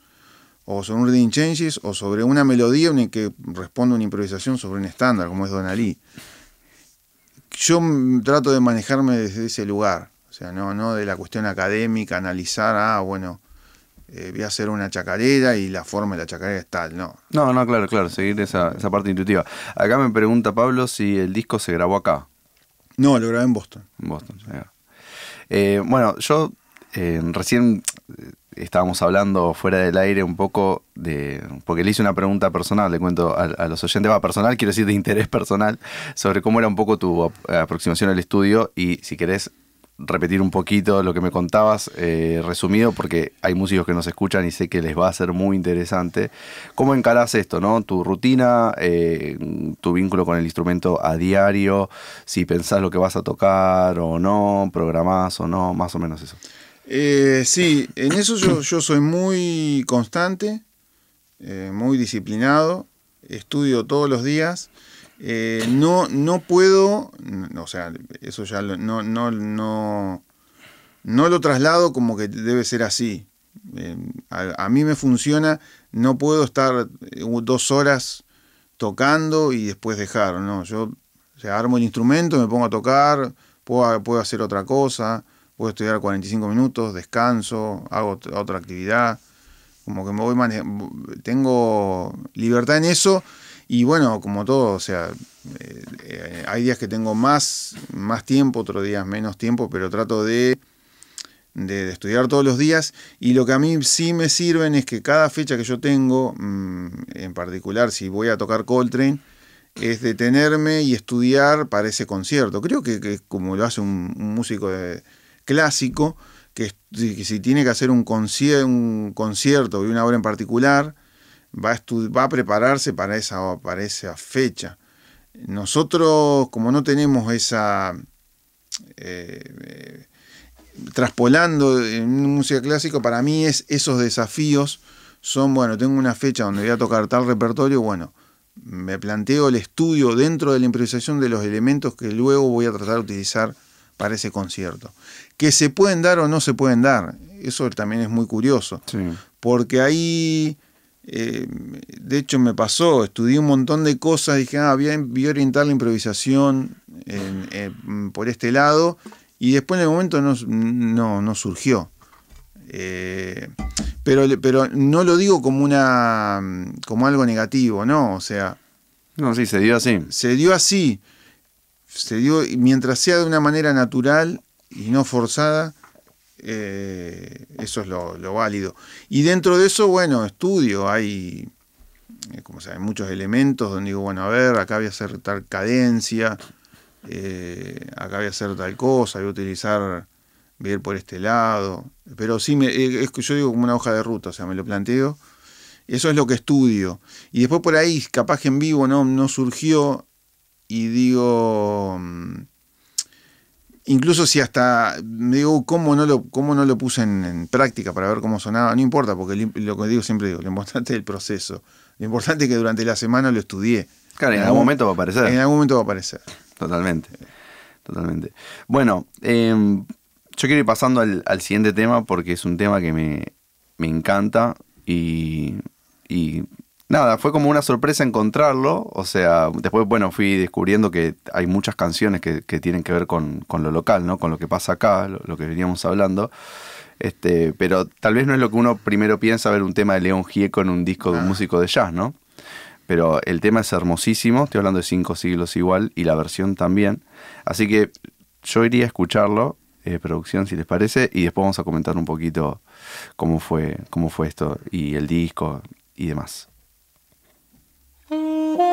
o sobre un reading changes, o sobre una melodía en que responde una improvisación sobre un estándar, como es Don Ali. Yo trato de manejarme desde ese lugar, sea, no, no de la cuestión académica, analizar, ah, bueno, eh, voy a hacer una chacarera y la forma de la chacarera es tal, no. No, no, claro, claro, seguir esa, esa parte intuitiva. Acá me pregunta Pablo si el disco se grabó acá. No, lo grabé en Boston. En Boston, eh, bueno, yo eh, recién estábamos hablando fuera del aire un poco de. Porque le hice una pregunta personal, le cuento a, los oyentes, va personal, quiero decir de interés personal, sobre cómo era un poco tu aproximación al estudio y si querés repetir un poquito lo que me contabas, eh, resumido, porque hay músicos que nos escuchan y sé que les va a ser muy interesante. ¿Cómo encarás esto, no? Tu rutina, eh, tu vínculo con el instrumento a diario, si pensás lo que vas a tocar o no, programás o no, más o menos eso. Eh, sí, en eso yo, soy muy constante, muy disciplinado, estudio todos los días. Eh, no, no puedo, o sea, eso ya no, no, no, no lo traslado como que debe ser así. A, mí me funciona, no puedo estar dos horas tocando y después dejar, no, yo armo el instrumento, me pongo a tocar, puedo, puedo hacer otra cosa puedo estudiar 45 minutos, descanso, hago otra actividad, como que me voy tengo libertad en eso Y bueno, como todo, o sea, hay días que tengo más, más tiempo, otros días menos tiempo, pero trato de de, estudiar todos los días y lo que a mí sí me sirven es que cada fecha que yo tengo, mm, en particular si voy a tocar Coltrane, es detenerme y estudiar para ese concierto. Creo que, como lo hace un, músico clásico, que, si tiene que hacer un, un concierto y una obra en particular, va a, va a prepararse para esa, para esa fecha. Nosotros, como no tenemos esa... Eh, traspolando en música clásica, para mí es esos desafíos son, bueno, tengo una fecha donde voy a tocar tal repertorio, bueno, me planteo el estudio dentro de la improvisación de los elementos que luego voy a tratar de utilizar para ese concierto. Que se pueden dar o no se pueden dar, eso también es muy curioso, porque ahí, eh, de hecho me pasó, estudié un montón de cosas, dije, ah, voy a, orientar la improvisación por este lado, y después en el momento no, no, surgió. Eh, pero, pero no lo digo como una como algo negativo, ¿no? O sea. No, sí, se dio así. Se dio así. Se dio, mientras sea de una manera natural y no forzada, eh, eso es lo, válido. Y dentro de eso, bueno, estudio, hay, eh, como saben, muchos elementos donde digo, bueno, a ver, acá voy a hacer tal cadencia, eh, acá voy a hacer tal cosa, voy a utilizar, voy a ir por este lado. Pero sí, me, es que yo digo como una hoja de ruta, o sea, me lo planteo. Eso es lo que estudio. Y después por ahí, capaz que en vivo no, no surgió y digo, mm, incluso si hasta me digo cómo no lo, cómo no lo puse en, práctica para ver cómo sonaba, no importa, porque lo que digo siempre digo, lo importante es el proceso. Lo importante es que durante la semana lo estudié. Claro, en, algún momento va a aparecer. En algún momento va a aparecer totalmente. Totalmente. Bueno, em, yo quiero ir pasando al, siguiente tema porque es un tema que me, encanta y, y, nada, fue como una sorpresa encontrarlo. O sea, después, bueno, fui descubriendo que hay muchas canciones que, tienen que ver con, lo local, ¿no? Con lo que pasa acá, lo, que veníamos hablando. Este, pero tal vez no es lo que uno primero piensa ver un tema de León Gieco en un disco de un ah. músico de jazz, ¿no? pero el tema es hermosísimo, estoy hablando de cinco siglos igual, y la versión también. Así que yo iría a escucharlo, eh, producción, si les parece, y después vamos a comentar un poquito cómo fue, cómo fue esto, y el disco y demás. Bueno,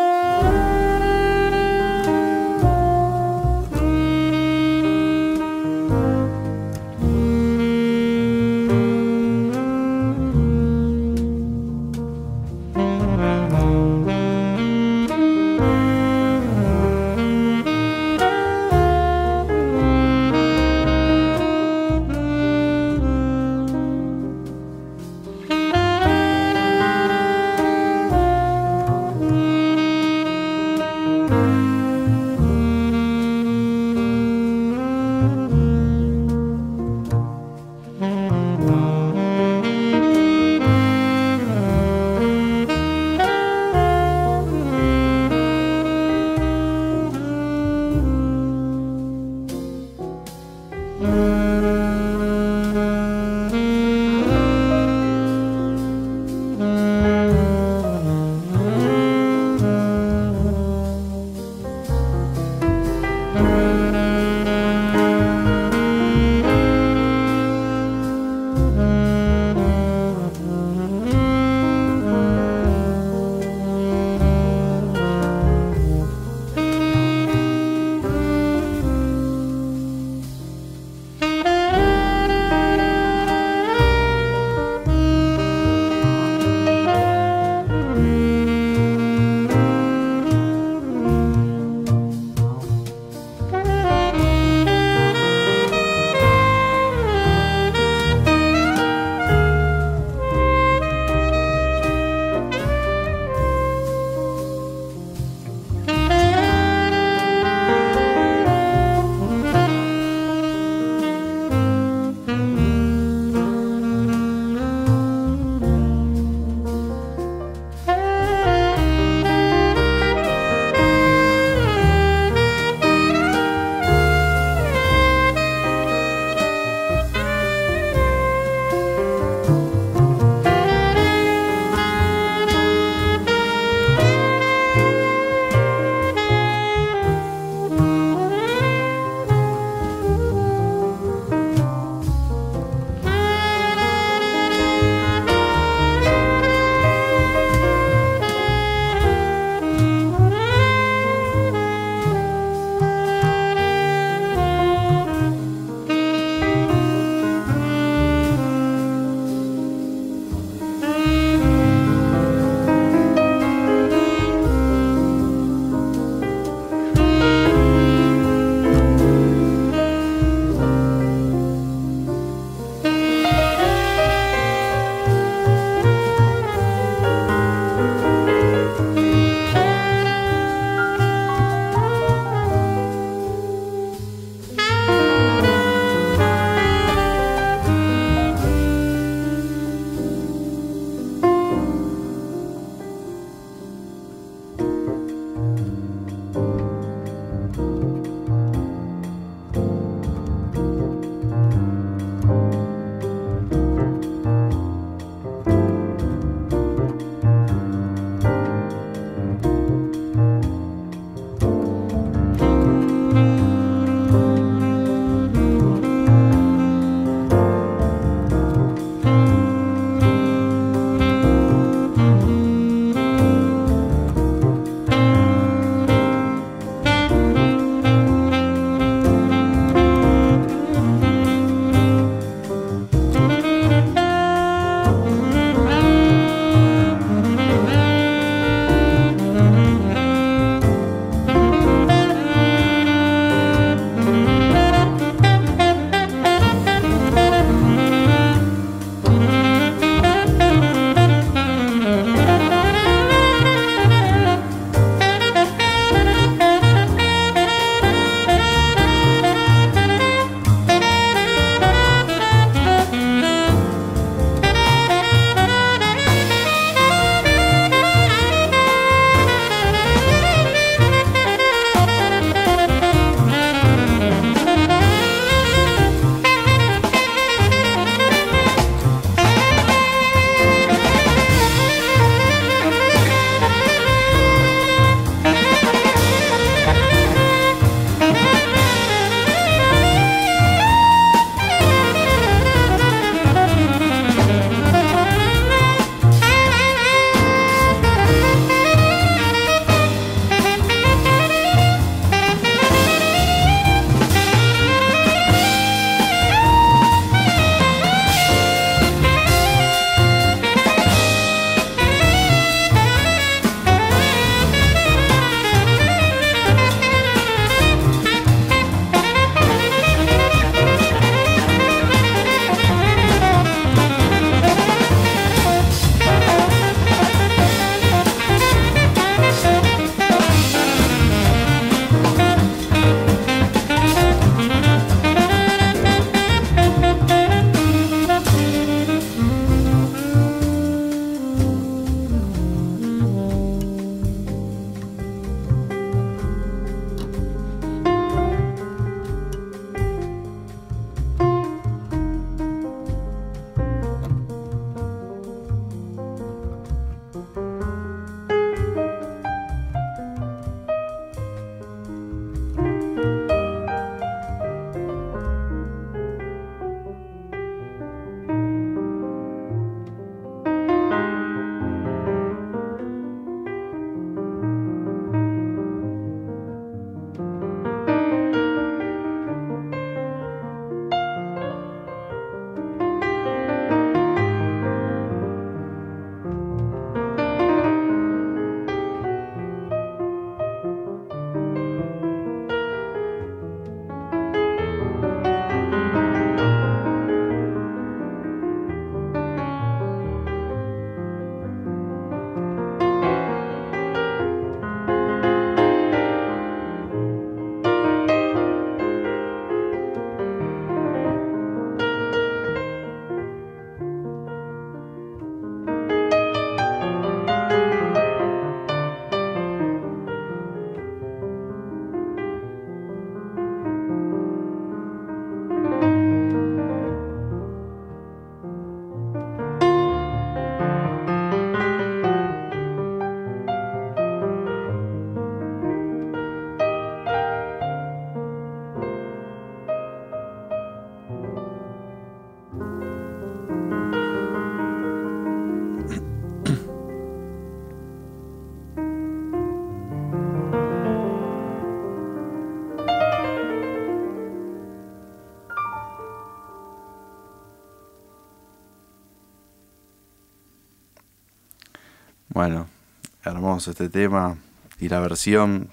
este tema. Y la versión,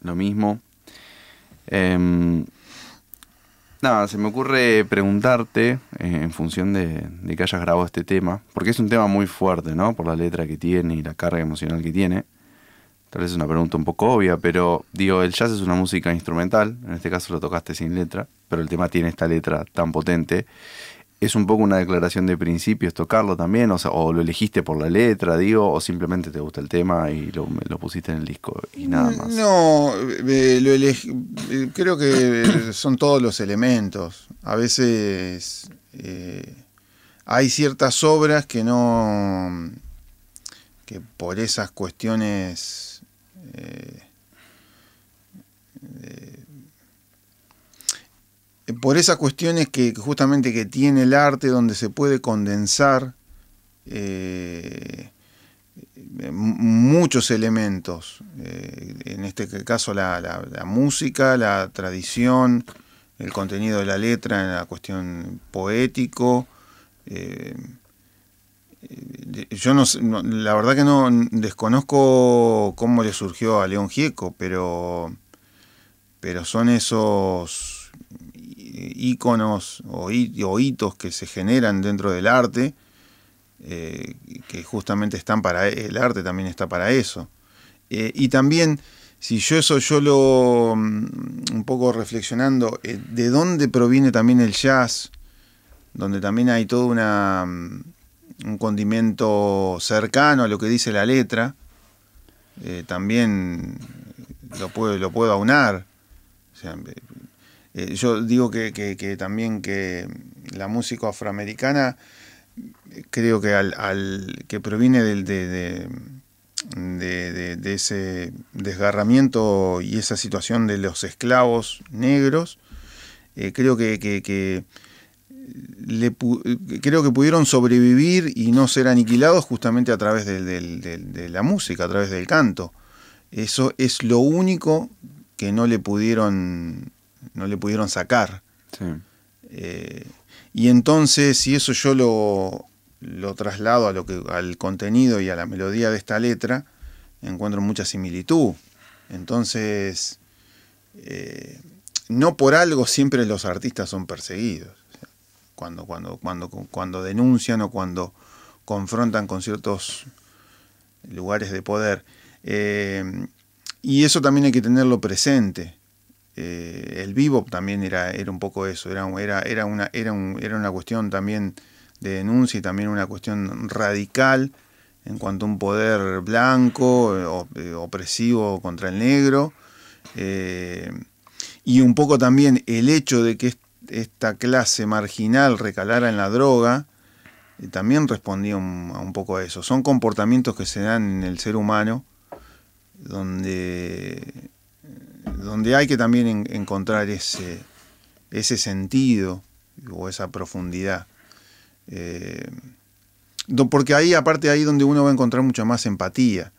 lo mismo. Em, nada, se me ocurre preguntarte, eh, en función de, de, que hayas grabado este tema, porque es un tema muy fuerte, ¿no? Por la letra que tiene y la carga emocional que tiene. Tal vez es una pregunta un poco obvia, pero digo, el jazz es una música instrumental, en este caso lo tocaste sin letra, pero el tema tiene esta letra tan potente es un poco una declaración de principios tocarlo también, o, o lo elegiste por la letra, digo, o simplemente te gusta el tema y lo, lo pusiste en el disco y nada más. No, eh, lo eh, creo que son todos los elementos. A veces eh, hay ciertas obras que no, que por esas cuestiones por esas cuestiones que justamente que tiene el arte donde se puede condensar eh, muchos elementos, eh, en este caso la, música, la tradición, el contenido de la letra la cuestión poético. Eh, yo no, la verdad que no desconozco cómo le surgió a León Gieco, pero, pero son esos íconos o, hitos que se generan dentro del arte, eh, que justamente están para e, el arte también está para eso. Eh, y también, si yo eso yo lo mm, un poco reflexionando, eh, de dónde proviene también el jazz, donde también hay todo una, mm, un condimento cercano a lo que dice la letra, también lo puedo, lo puedo aunar. O sea, eh, yo digo que, también que la música afroamericana creo que al, que proviene de, ese desgarramiento y esa situación de los esclavos negros, eh, creo que, creo que pudieron sobrevivir y no ser aniquilados justamente a través de la música, a través del canto. Eso es lo único que no le pudieron no le pudieron sacar. Eh, y entonces, si eso yo lo, lo traslado a lo que, al contenido y a la melodía de esta letra, encuentro mucha similitud. Entonces, eh, no por algo siempre los artistas son perseguidos. Cuando, cuando, cuando, cuando denuncian o cuando confrontan con ciertos lugares de poder. Eh, y eso también hay que tenerlo presente. Eh, el vivo también era, era un poco eso, era, era, era, una, era, era una cuestión también de denuncia y también una cuestión radical en cuanto a un poder blanco, eh, opresivo contra el negro, eh, y un poco también el hecho de que esta clase marginal recalara en la droga, también respondía un poco a eso. Son comportamientos que se dan en el ser humano, donde donde hay que también encontrar ese, ese sentido o esa profundidad. Eh, porque ahí, aparte, ahí donde uno va a encontrar mucha más empatía.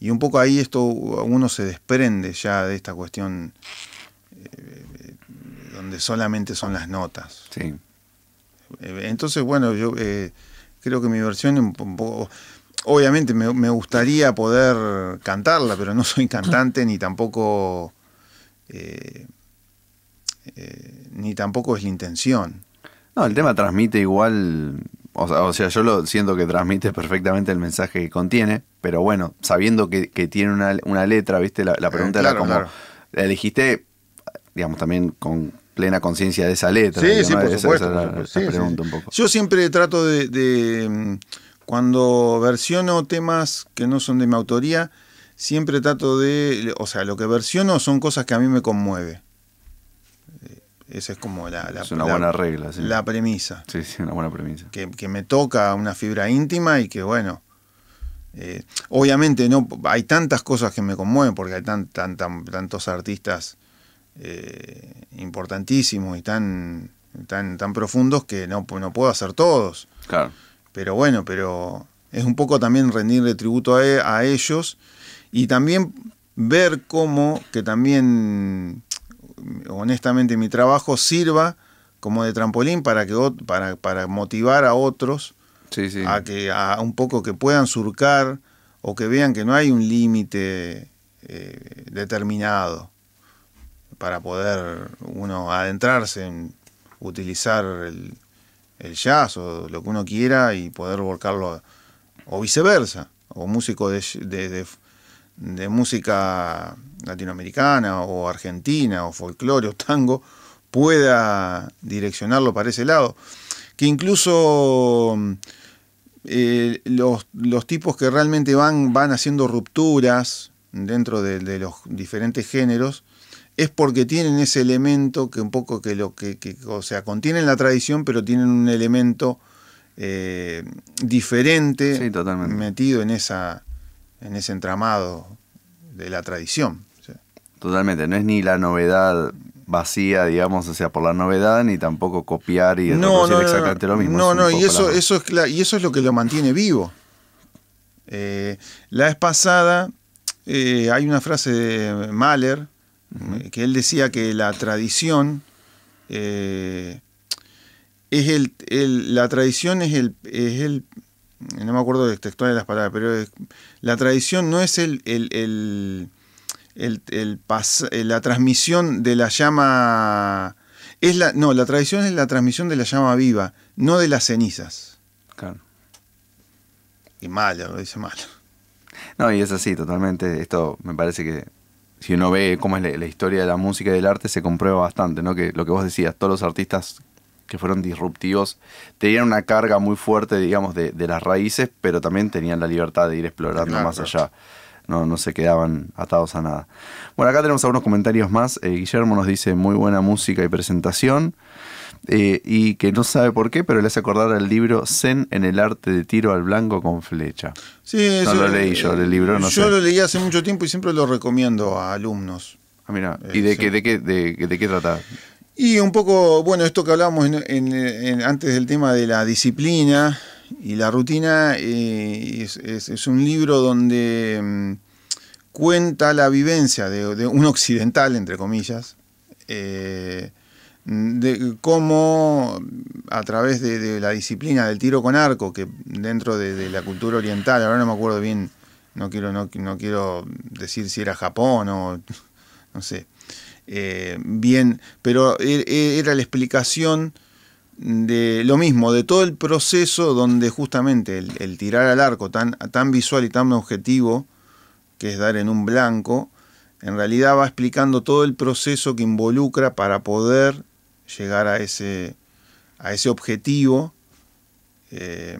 Y un poco ahí esto uno se desprende ya de esta cuestión eh, donde solamente son las notas. Sí. Eh, entonces, bueno, yo creo que mi versión un poco obviamente me, me, gustaría poder cantarla, pero no soy cantante ni tampoco eh, eh, ni tampoco es la intención. No, el tema transmite igual, o sea, yo lo siento que transmite perfectamente el mensaje que contiene, pero bueno, sabiendo que, tiene una, letra, ¿viste? La, pregunta era como, ¿la elegiste, digamos, también con plena conciencia de esa letra? Sí, sí, por supuesto. un poco. Yo siempre trato de, cuando versiono temas que no son de mi autoría, siempre trato de, o sea, lo que versiono son cosas que a mí me conmueve. Eh, esa es como la, es una buena regla, la premisa. Sí, sí, una buena premisa. Que, me toca una fibra íntima y que bueno, eh, obviamente no hay tantas cosas que me conmueven porque hay tan, tan, tantos artistas eh, importantísimos y tan, tan, tan profundos que no, no puedo hacer todos. Claro. Pero bueno, pero es un poco también rendirle tributo a, e, a ellos y también ver cómo que también, honestamente, mi trabajo sirva como de trampolín para, que, para, para motivar a otros a que a un poco que puedan surcar o que vean que no hay un límite eh, determinado para poder uno adentrarse en utilizar el, jazz o lo que uno quiera y poder volcarlo, o viceversa, o músico de, de música latinoamericana o argentina o folclore o tango pueda direccionarlo para ese lado. Que incluso eh, los, tipos que realmente van, van haciendo rupturas dentro de, los diferentes géneros es porque tienen ese elemento que un poco que lo que, o sea, contienen la tradición, pero tienen un elemento eh, diferente metido en esa en ese entramado de la tradición. Totalmente, no es ni la novedad vacía, digamos, o sea, por la novedad, ni tampoco copiar y no, no, exactamente lo mismo. No, no, y eso, eso, es, y eso es lo que lo mantiene vivo. Eh, la vez pasada eh, hay una frase de Mahler, que él decía que la tradición es el, la tradición es el, es el no me acuerdo de textual de las palabras, pero la tradición no es el, el el, eh, la transmisión de la llama... Es la, no, la tradición es la transmisión de la llama viva, no de las cenizas. Claro. Y mal, lo dice mal. No, y es así, totalmente. Esto me parece que si uno ve cómo es la, historia de la música y del arte, se comprueba bastante, ¿no? Que lo que vos decías, todos los artistas que fueron disruptivos tenían una carga muy fuerte, digamos, de, las raíces, pero también tenían la libertad de ir explorando más allá no, no se quedaban atados a nada. Bueno, acá tenemos algunos comentarios más. Eh, Guillermo nos dice muy buena música y presentación. Eh, y que no sabe por qué, pero le hace acordar al libro Zen en el arte de tiro al blanco con flecha. Sí, no lo leí yo, el libro no Yo lo leí hace mucho tiempo y siempre lo recomiendo a alumnos. Ah, mira, ¿y de, eh, qué, de, qué, de, qué trata? Y un poco, bueno, esto que hablábamos antes del tema de la disciplina, y la rutina eh, es, un libro donde mm, cuenta la vivencia de, un occidental, entre comillas, eh, de cómo a través de, la disciplina del tiro con arco, que dentro de, la cultura oriental, ahora no me acuerdo bien, no quiero, no, quiero decir si era Japón o no sé, eh, bien, pero e, e, era la explicación de lo mismo, de todo el proceso donde justamente el, tirar al arco tan, tan visual y tan objetivo, que es dar en un blanco, en realidad va explicando todo el proceso que involucra para poder llegar a ese, a ese objetivo. Eh,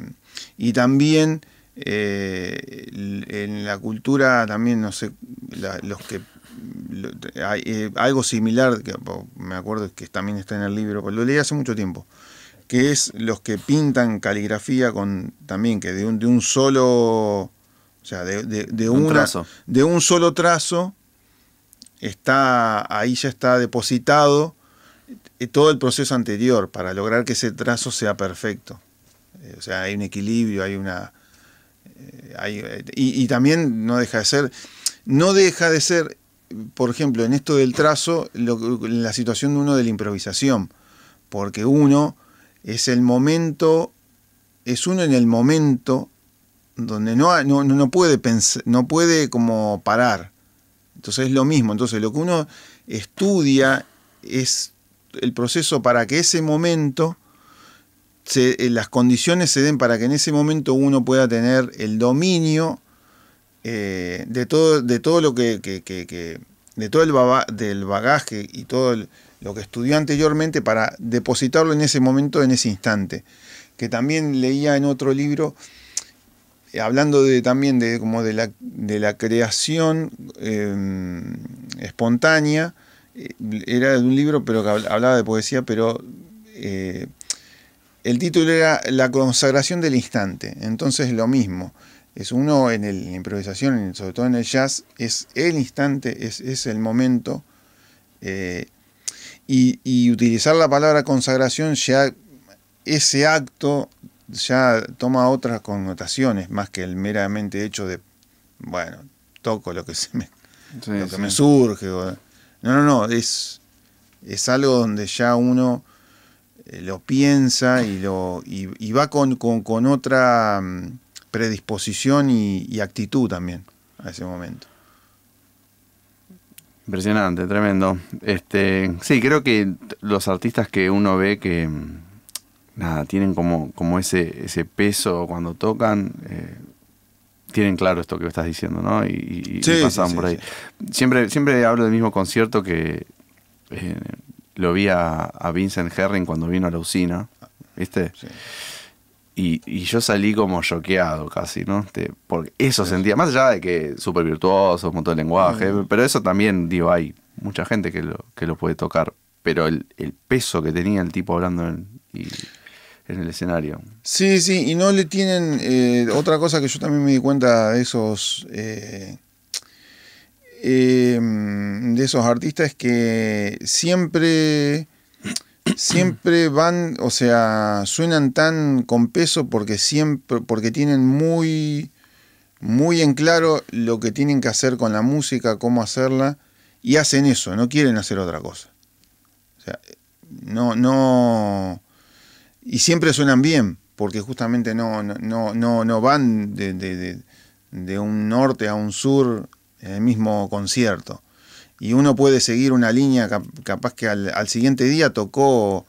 y también eh, en la cultura, también, no sé, los que hay, eh, algo similar, que me acuerdo que también está en el libro, lo leí hace mucho tiempo, que es los que pintan caligrafía con también que de un, de un solo, o sea, de, de, un, trazo. de un solo trazo, está, ahí ya está depositado todo el proceso anterior para lograr que ese trazo sea perfecto. Eh, o sea, hay un equilibrio, hay una... y, y también no deja de ser, no deja de ser por ejemplo, en esto del trazo, la situación de uno de la improvisación, porque uno es el momento, es uno en el momento donde no, no, no puede pensar, no puede como parar. Entonces es lo mismo. Entonces lo que uno estudia es el proceso para que ese momento, se, las condiciones se den para que en ese momento uno pueda tener el dominio eh, de, todo, de todo lo que, de todo el del bagaje y todo lo que estudió anteriormente para depositarlo en ese momento, en ese instante. Que también leía en otro libro, eh, hablando de, también de, como de, la, de la creación em, espontánea, eh, era de un libro pero que hablaba de poesía, pero el título era La consagración del instante. Entonces lo mismo es uno en, el, la improvisación, sobre todo en el jazz, es el instante, es, el momento. Eh, y, utilizar la palabra consagración ya, ese acto ya toma otras connotaciones, más que el meramente hecho de, bueno, toco lo que se me, lo que me surge. No, no, no, es, es algo donde ya uno eh, lo piensa y, lo, y, va con, con, otra mm, predisposición y, actitud también a ese momento. Impresionante, tremendo. Este, sí, creo que los artistas que uno ve que nada, tienen como, como ese, ese peso cuando tocan, eh, tienen claro esto que estás diciendo, ¿no? Y, pasan por ahí. Siempre, siempre hablo del mismo concierto que eh, lo vi a, Vincent Herring cuando vino a la usina, ¿viste? Y, y, yo salí como choqueado casi, ¿no? Este, porque eso sentía, más allá de que súper virtuoso, un montón de lenguaje, pero eso también, digo, hay mucha gente que lo, que lo puede tocar, pero el, el peso que tenía el tipo hablando en, y, en el escenario. Sí, sí, y no le tienen, eh, otra cosa que yo también me di cuenta de esos... Eh, em, de esos artistas es que siempre siempre van, o sea, suenan tan con peso porque siempre, porque tienen muy, muy en claro lo que tienen que hacer con la música, cómo hacerla, y hacen eso, no quieren hacer otra cosa. O sea, no, no, y siempre suenan bien, porque justamente no, no, no, no van de, de, de un norte a un sur en el mismo concierto y uno puede seguir una línea capaz que al, siguiente día tocó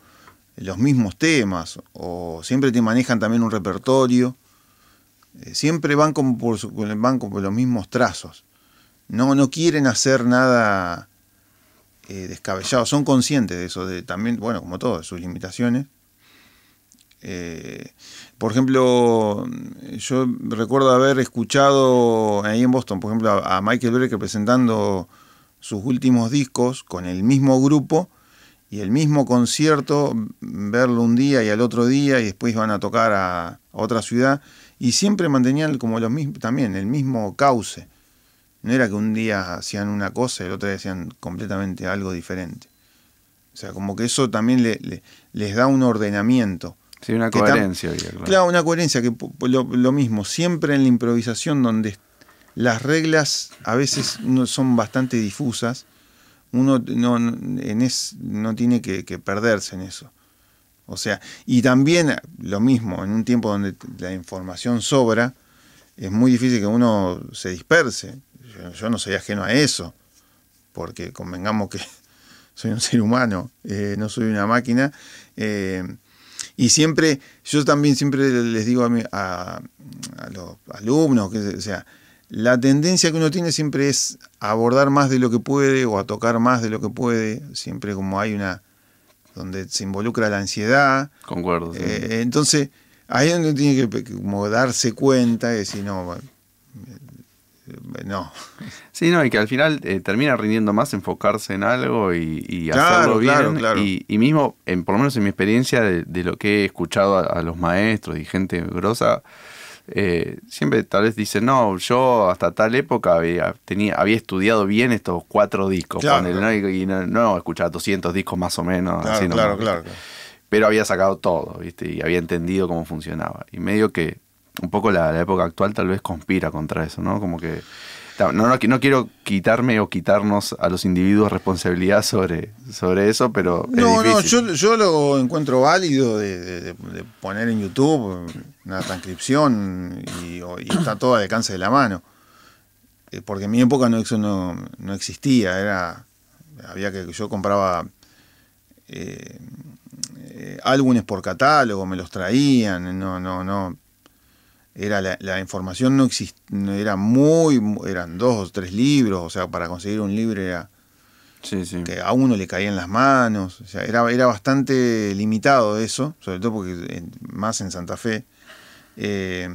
los mismos temas o siempre te manejan también un repertorio. Eh, siempre van como por, van por los mismos trazos. No, no quieren hacer nada eh, descabellado, son conscientes de eso, de también, bueno, como todo, de sus limitaciones. Eh, por ejemplo, yo recuerdo haber escuchado ahí en Boston, por ejemplo, a, Michael Brecker presentando sus últimos discos con el mismo grupo y el mismo concierto, verlo un día y al otro día y después van a tocar a, otra ciudad y siempre mantenían como los mismos, también el mismo cauce. No era que un día hacían una cosa y el otro día hacían completamente algo diferente. O sea, como que eso también le, les da un ordenamiento. Sí, una coherencia. claro. una coherencia, que lo, lo, mismo, siempre en la improvisación donde las reglas a veces son bastante difusas. Uno no, en es, no tiene que, perderse en eso. O sea, y también lo mismo, en un tiempo donde la información sobra, es muy difícil que uno se disperse. Yo, no soy ajeno a eso, porque convengamos que soy un ser humano, eh, no soy una máquina. Eh, y siempre, yo también siempre les digo a, a, los alumnos, que, o sea, la tendencia que uno tiene siempre es abordar más de lo que puede o a tocar más de lo que puede, siempre como hay una donde se involucra la ansiedad. Concuerdo. Eh, entonces, ahí es donde tiene que como darse cuenta y decir, no, no. Sí, no, y que al final eh, termina rindiendo más enfocarse en algo y, hacerlo bien. Y, mismo, en, por lo menos en mi experiencia de, lo que he escuchado a, a los maestros y gente grosa, eh, siempre tal vez dicen, no, yo hasta tal época había, tenía, había estudiado bien estos cuatro discos, y, no, escuchaba 200 discos más o menos. Claro, claro, Pero había sacado todo, ¿viste? Y había entendido cómo funcionaba. Y medio que un poco la, época actual tal vez conspira contra eso, ¿no? Como que no, no, no, quiero quitarme o quitarnos a los individuos responsabilidad sobre, sobre eso, pero. No, no, yo, yo, lo encuentro válido de, poner en YouTube una transcripción y, está todo al alcance de la mano. Eh, porque en mi época no, eso no, no existía, era. Había que. Yo compraba. Eh, eh, álbumes por catálogo, me los traían, no, no, no, era la, información no existía, era muy, eran dos o tres libros, o sea, para conseguir un libro era que a uno le caía en las manos, o sea, era, era bastante limitado eso, sobre todo porque más en Santa Fe. Eh,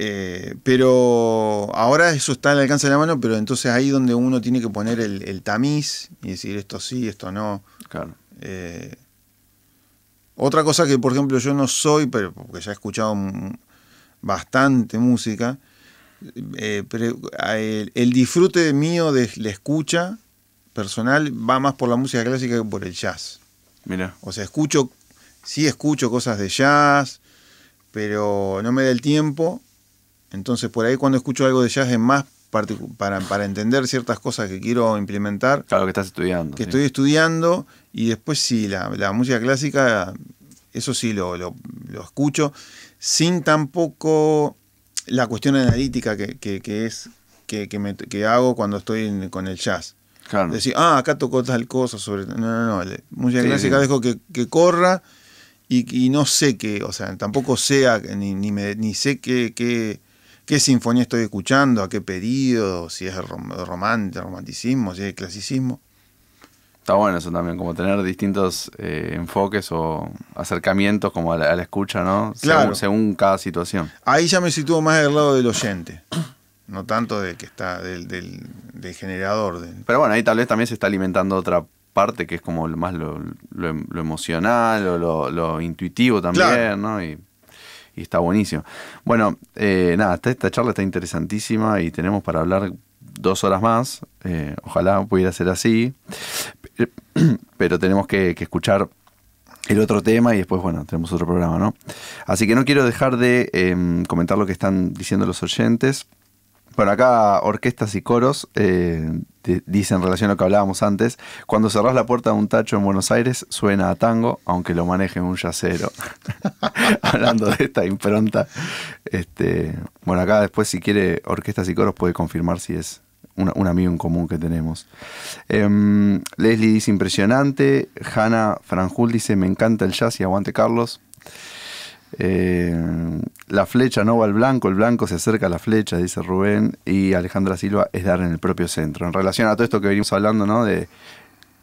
eh, pero ahora eso está al alcance de la mano, pero entonces ahí donde uno tiene que poner el, tamiz y decir esto sí, esto no. Claro. Eh, otra cosa que, por ejemplo, yo no soy, pero porque ya he escuchado bastante música, eh, pero el, disfrute mío de la escucha personal va más por la música clásica que por el jazz. Mira. O sea, escucho, sí escucho cosas de jazz, pero no me da el tiempo. Entonces, por ahí cuando escucho algo de jazz es más para, para entender ciertas cosas que quiero implementar. Claro, que estás estudiando. Que estoy estudiando. Y después sí, la, la música clásica eso sí lo, lo escucho, sin tampoco la cuestión analítica que, que, es que, que, me, que, hago cuando estoy con el jazz. Claro. Decir, ah, acá tocó tal cosa sobre... No, no, no. Música clásica dejo que, corra y, y, no sé qué, o sea, tampoco sé, ni, ni, me, ni sé qué, qué, qué, sinfonía estoy escuchando, a qué periodo, si es romántico, romanticismo, si es clasicismo. Está bueno eso también, como tener distintos eh, enfoques o acercamientos como a la, escucha, ¿no? Claro. Según, cada situación. Ahí ya me sitúo más del lado del oyente, no tanto de que está del, del, generador. Pero bueno, ahí tal vez también se está alimentando otra parte que es como más lo, lo, emocional o lo, intuitivo también, ¿no? Y, y, está buenísimo. Bueno, eh, nada, esta charla está interesantísima y tenemos para hablar dos horas más. Eh, ojalá pudiera ser así. Pero tenemos que, escuchar el otro tema y después, bueno, tenemos otro programa, ¿no? Así que no quiero dejar de em, comentar lo que están diciendo los oyentes. Bueno, acá orquestas y coros eh, dicen en relación a lo que hablábamos antes, cuando cerrás la puerta de un tacho en Buenos Aires suena a tango, aunque lo maneje un yacero. Hablando de esta impronta. Este, bueno, acá después si quiere orquestas y coros puede confirmar si es un, amigo en común que tenemos. Em, Leslie dice impresionante. Hanna Franjul dice me encanta el jazz y aguante Carlos. Em, la flecha no va al blanco, el blanco se acerca a la flecha, dice Rubén. Y Alejandra Silva es dar en el propio centro. En relación a todo esto que venimos hablando, ¿no? De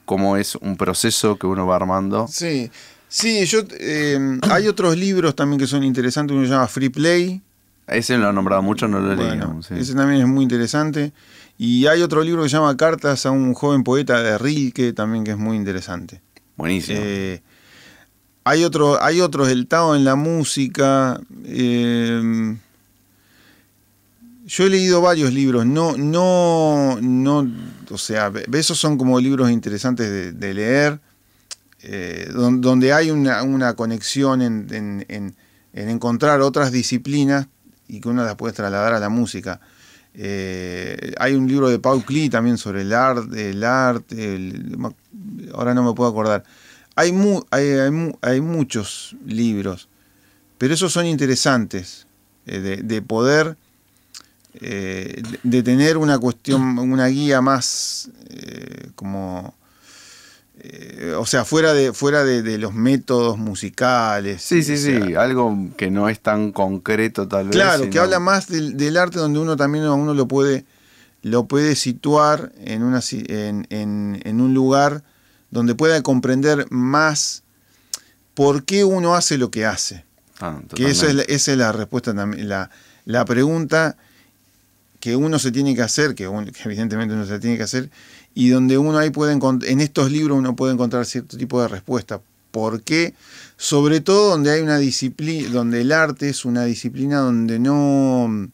cómo es un proceso que uno va armando. Sí, sí, yo em, hay otros libros también que son interesantes. Uno se llama Free Play. Ese lo ha nombrado mucho, no lo he leído. Ese también es muy interesante. Y hay otro libro que se llama Cartas a un joven poeta de Rilke, también que es muy interesante. Buenísimo. Eh, hay, otro, hay otros, El Tao en la música. Eh, yo he leído varios libros, no, no, no, o sea, esos son como libros interesantes de, leer, eh, donde hay una, conexión en, en, encontrar otras disciplinas y que uno las puede trasladar a la música. Eh, hay un libro de Paul Klee también sobre el arte, el arte, ahora no me puedo acordar. Hay, hay, muchos libros, pero esos son interesantes, eh, de, poder, eh, de, tener una cuestión, una guía más como eh, o sea, fuera de, fuera de, los métodos musicales. Sí, sí, sí, algo que no es tan concreto tal vez. Claro, que habla más del, arte donde uno también uno lo puede, lo puede situar en, una, en, en, un lugar donde pueda comprender más por qué uno hace lo que hace. Ah, que eso es, esa es la respuesta también, la, la pregunta que uno se tiene que hacer, que, evidentemente uno se tiene que hacer, y donde uno ahí puede encontrar, en estos libros uno puede encontrar cierto tipo de respuesta. ¿Por qué? Sobre todo donde hay una disciplina, donde el arte es una disciplina donde no...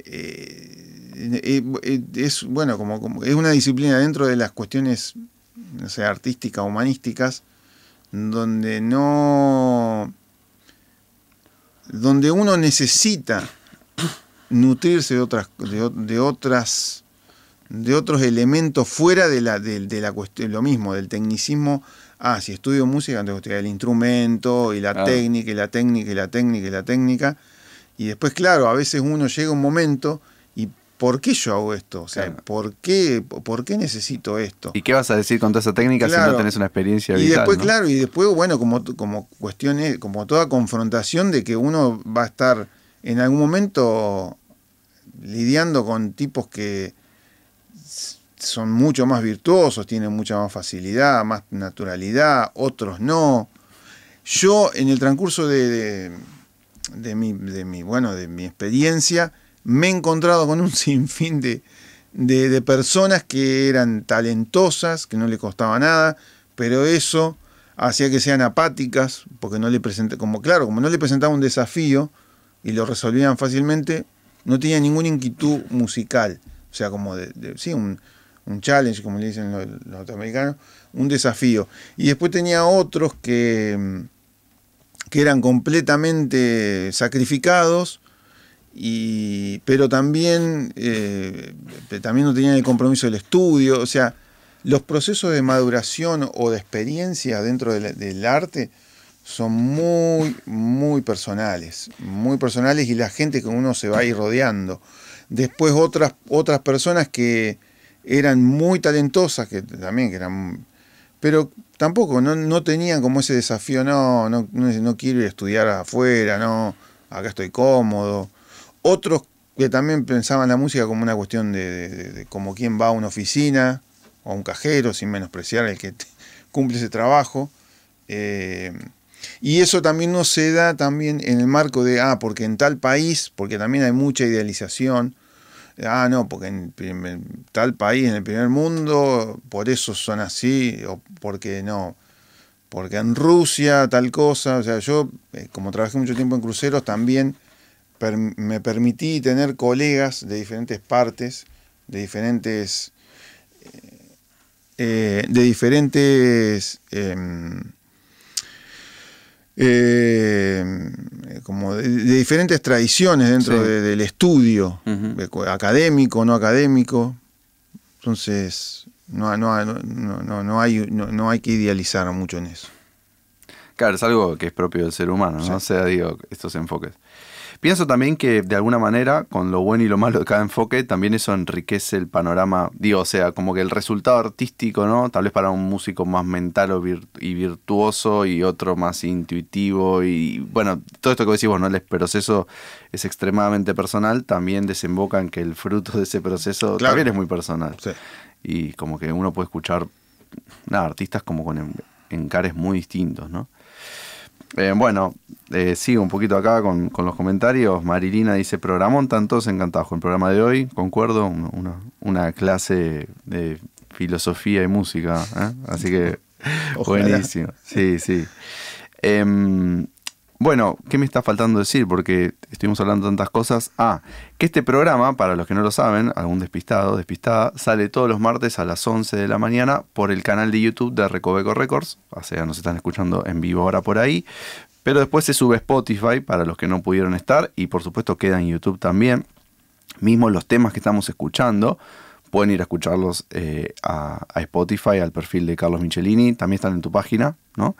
Eh, eh, eh, es bueno como, como, es una disciplina dentro de las cuestiones no sé, artísticas humanísticas donde no donde uno necesita nutrirse de otras de otras de otros elementos fuera de la, de, la cuestión, lo mismo, del tecnicismo. Ah, si estudio música, que estudiar el instrumento y la técnica, y la técnica, y la técnica, y la técnica. Y después, claro, a veces uno llega a un momento y ¿por qué yo hago esto? O sea, ¿por, qué, ¿por qué necesito esto? ¿Y qué vas a decir con toda esa técnica si no tenés una experiencia vital? Y después, claro, y después, bueno, como, como cuestiones, como toda confrontación de que uno va a estar en algún momento lidiando con tipos que son mucho más virtuosos, tienen mucha más facilidad, más naturalidad, otros no. Yo en el transcurso de, de, mi, de, mi, bueno, de mi experiencia me he encontrado con un sinfín de, de, personas que eran talentosas, que no le costaba nada, pero eso hacía que sean apáticas, porque no le presenta, como claro, como no le presentaba un desafío y lo resolvían fácilmente, no tenía ninguna inquietud musical. O sea, como de, sí, un, un challenge, como le dicen los, norteamericanos, un desafío. Y después tenía otros que, que eran completamente sacrificados, y, pero también, eh, también no tenían el compromiso del estudio. O sea, los procesos de maduración o de experiencia dentro del, arte son muy, muy personales, muy personales y la gente que uno se va a ir rodeando. Después otras, otras personas que eran muy talentosas, que también eran, pero tampoco, no, tenían como ese desafío, no, no, no, quiero ir a estudiar afuera, no, acá estoy cómodo. Otros que también pensaban la música como una cuestión de, como quien va a una oficina o a un cajero, sin menospreciar el que cumple ese trabajo. Eh, y eso también no se da también en el marco de, ah, porque en tal país, porque también hay mucha idealización, ah, no, porque en, tal país, en el primer mundo, por eso son así, o porque no, porque en Rusia tal cosa, o sea, yo eh, como trabajé mucho tiempo en cruceros, también me permití tener colegas de diferentes partes, de diferentes... Eh, de diferentes em, eh, como de, diferentes tradiciones dentro del estudio, académico, no académico. Entonces, no, no, no, no, hay, no, hay que idealizar mucho en eso. Claro, es algo que es propio del ser humano, ¿no? O sea, digo, estos enfoques. Pienso también que de alguna manera, con lo bueno y lo malo de cada enfoque, también eso enriquece el panorama. Digo, o sea, como que el resultado artístico, ¿no? Tal vez para un músico más mental o y virtuoso y otro más intuitivo. Y bueno, todo esto que decís vos, ¿no? El proceso es extremadamente personal, también desemboca en que el fruto de ese proceso también es muy personal. Y como que uno puede escuchar nada, artistas como con encares muy distintos, ¿no? Eh, bueno, eh, sigo un poquito acá con, los comentarios. Marilina dice, programón, están todos encantados con el programa de hoy, concuerdo, una, clase de filosofía y música, ¿eh? así que buenísimo. Sí, sí. Bueno, ¿qué me está faltando decir? Porque estuvimos hablando tantas cosas. Ah, que este programa, para los que no lo saben, algún despistado, despistada, sale todos los martes a las 11 de la mañana por el canal de YouTube de Recoveco Records. O sea, nos están escuchando en vivo ahora por ahí. Pero después se sube Spotify para los que no pudieron estar y por supuesto queda en YouTube también. Mismo los temas que estamos escuchando, pueden ir a escucharlos eh, a, a Spotify, al perfil de Carlos Michelini. También están en tu página, ¿no?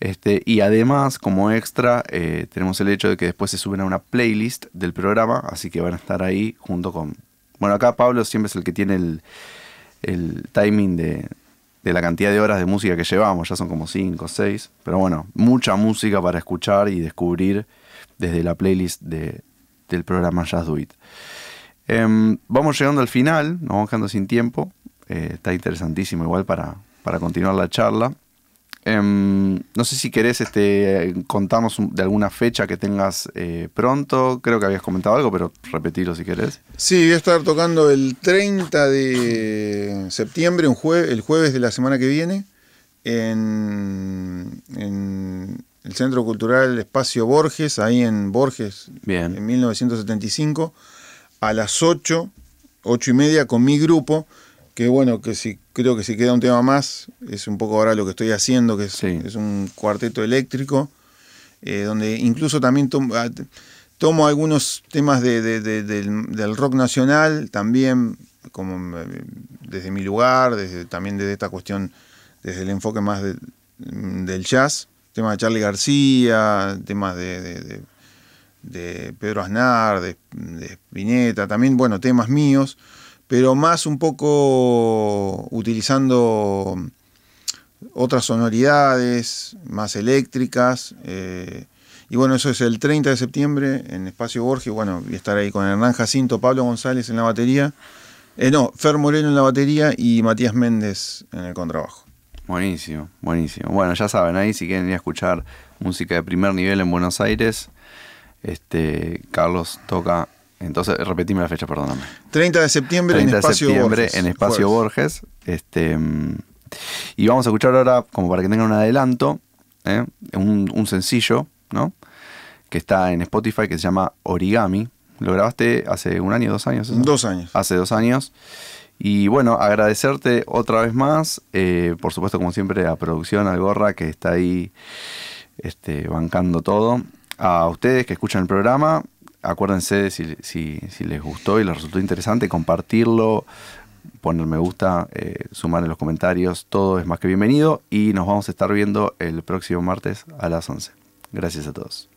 Este, y además, como extra, eh, tenemos el hecho de que después se suben a una playlist del programa, así que van a estar ahí junto con... Bueno, acá Pablo siempre es el que tiene el, timing de, la cantidad de horas de música que llevamos, ya son como 5 o 6, pero bueno, mucha música para escuchar y descubrir desde la playlist del programa Jazz Do It. Em, vamos llegando al final, nos vamos quedando sin tiempo, eh, está interesantísimo igual para, para continuar la charla. Em, no sé si querés este, contarnos de alguna fecha que tengas eh, pronto. Creo que habías comentado algo, pero repetirlo si querés. Sí, voy a estar tocando el 30 de septiembre, un el jueves de la semana que viene, en, el Centro Cultural Espacio Borges, ahí en Borges, en 1975, a las 8, 8 y media con mi grupo que bueno, que si creo que si queda un tema más, es un poco ahora lo que estoy haciendo, que es, es un cuarteto eléctrico, eh, donde incluso también ah, tomo, algunos temas del, rock nacional, también como eh, desde mi lugar, desde, también desde esta cuestión, desde el enfoque más del jazz, temas de Charlie García, temas de, de Pedro Aznar, de, de Spinetta, también, bueno, temas míos pero más un poco utilizando otras sonoridades más eléctricas. Eh, y bueno, eso es el 30 de septiembre en Espacio Borges. Bueno, voy a estar ahí con Hernán Jacinto, Pablo González en la batería. Eh, no, Fer Moreno en la batería y Matías Méndez en el contrabajo. Buenísimo, buenísimo. Bueno, ya saben, ahí si quieren ir a escuchar música de primer nivel en Buenos Aires, este Carlos toca entonces, repetime la fecha, perdóname. 30 de septiembre en Espacio Borges. en Espacio Borges. Este, y vamos a escuchar ahora, como para que tengan un adelanto, ¿eh? un, sencillo, ¿no? Que está en Spotify, que se llama Origami. Lo grabaste hace un año, dos años. Dos años. Hace dos años. Y bueno, agradecerte otra vez más, eh, por supuesto, como siempre, a Producción, al Gorra, que está ahí este, bancando todo. A ustedes que escuchan el programa, acuérdense si, si, les gustó y les resultó interesante, compartirlo, poner me gusta, eh, sumar en los comentarios, todo es más que bienvenido y nos vamos a estar viendo el próximo martes a las 11. Gracias a todos.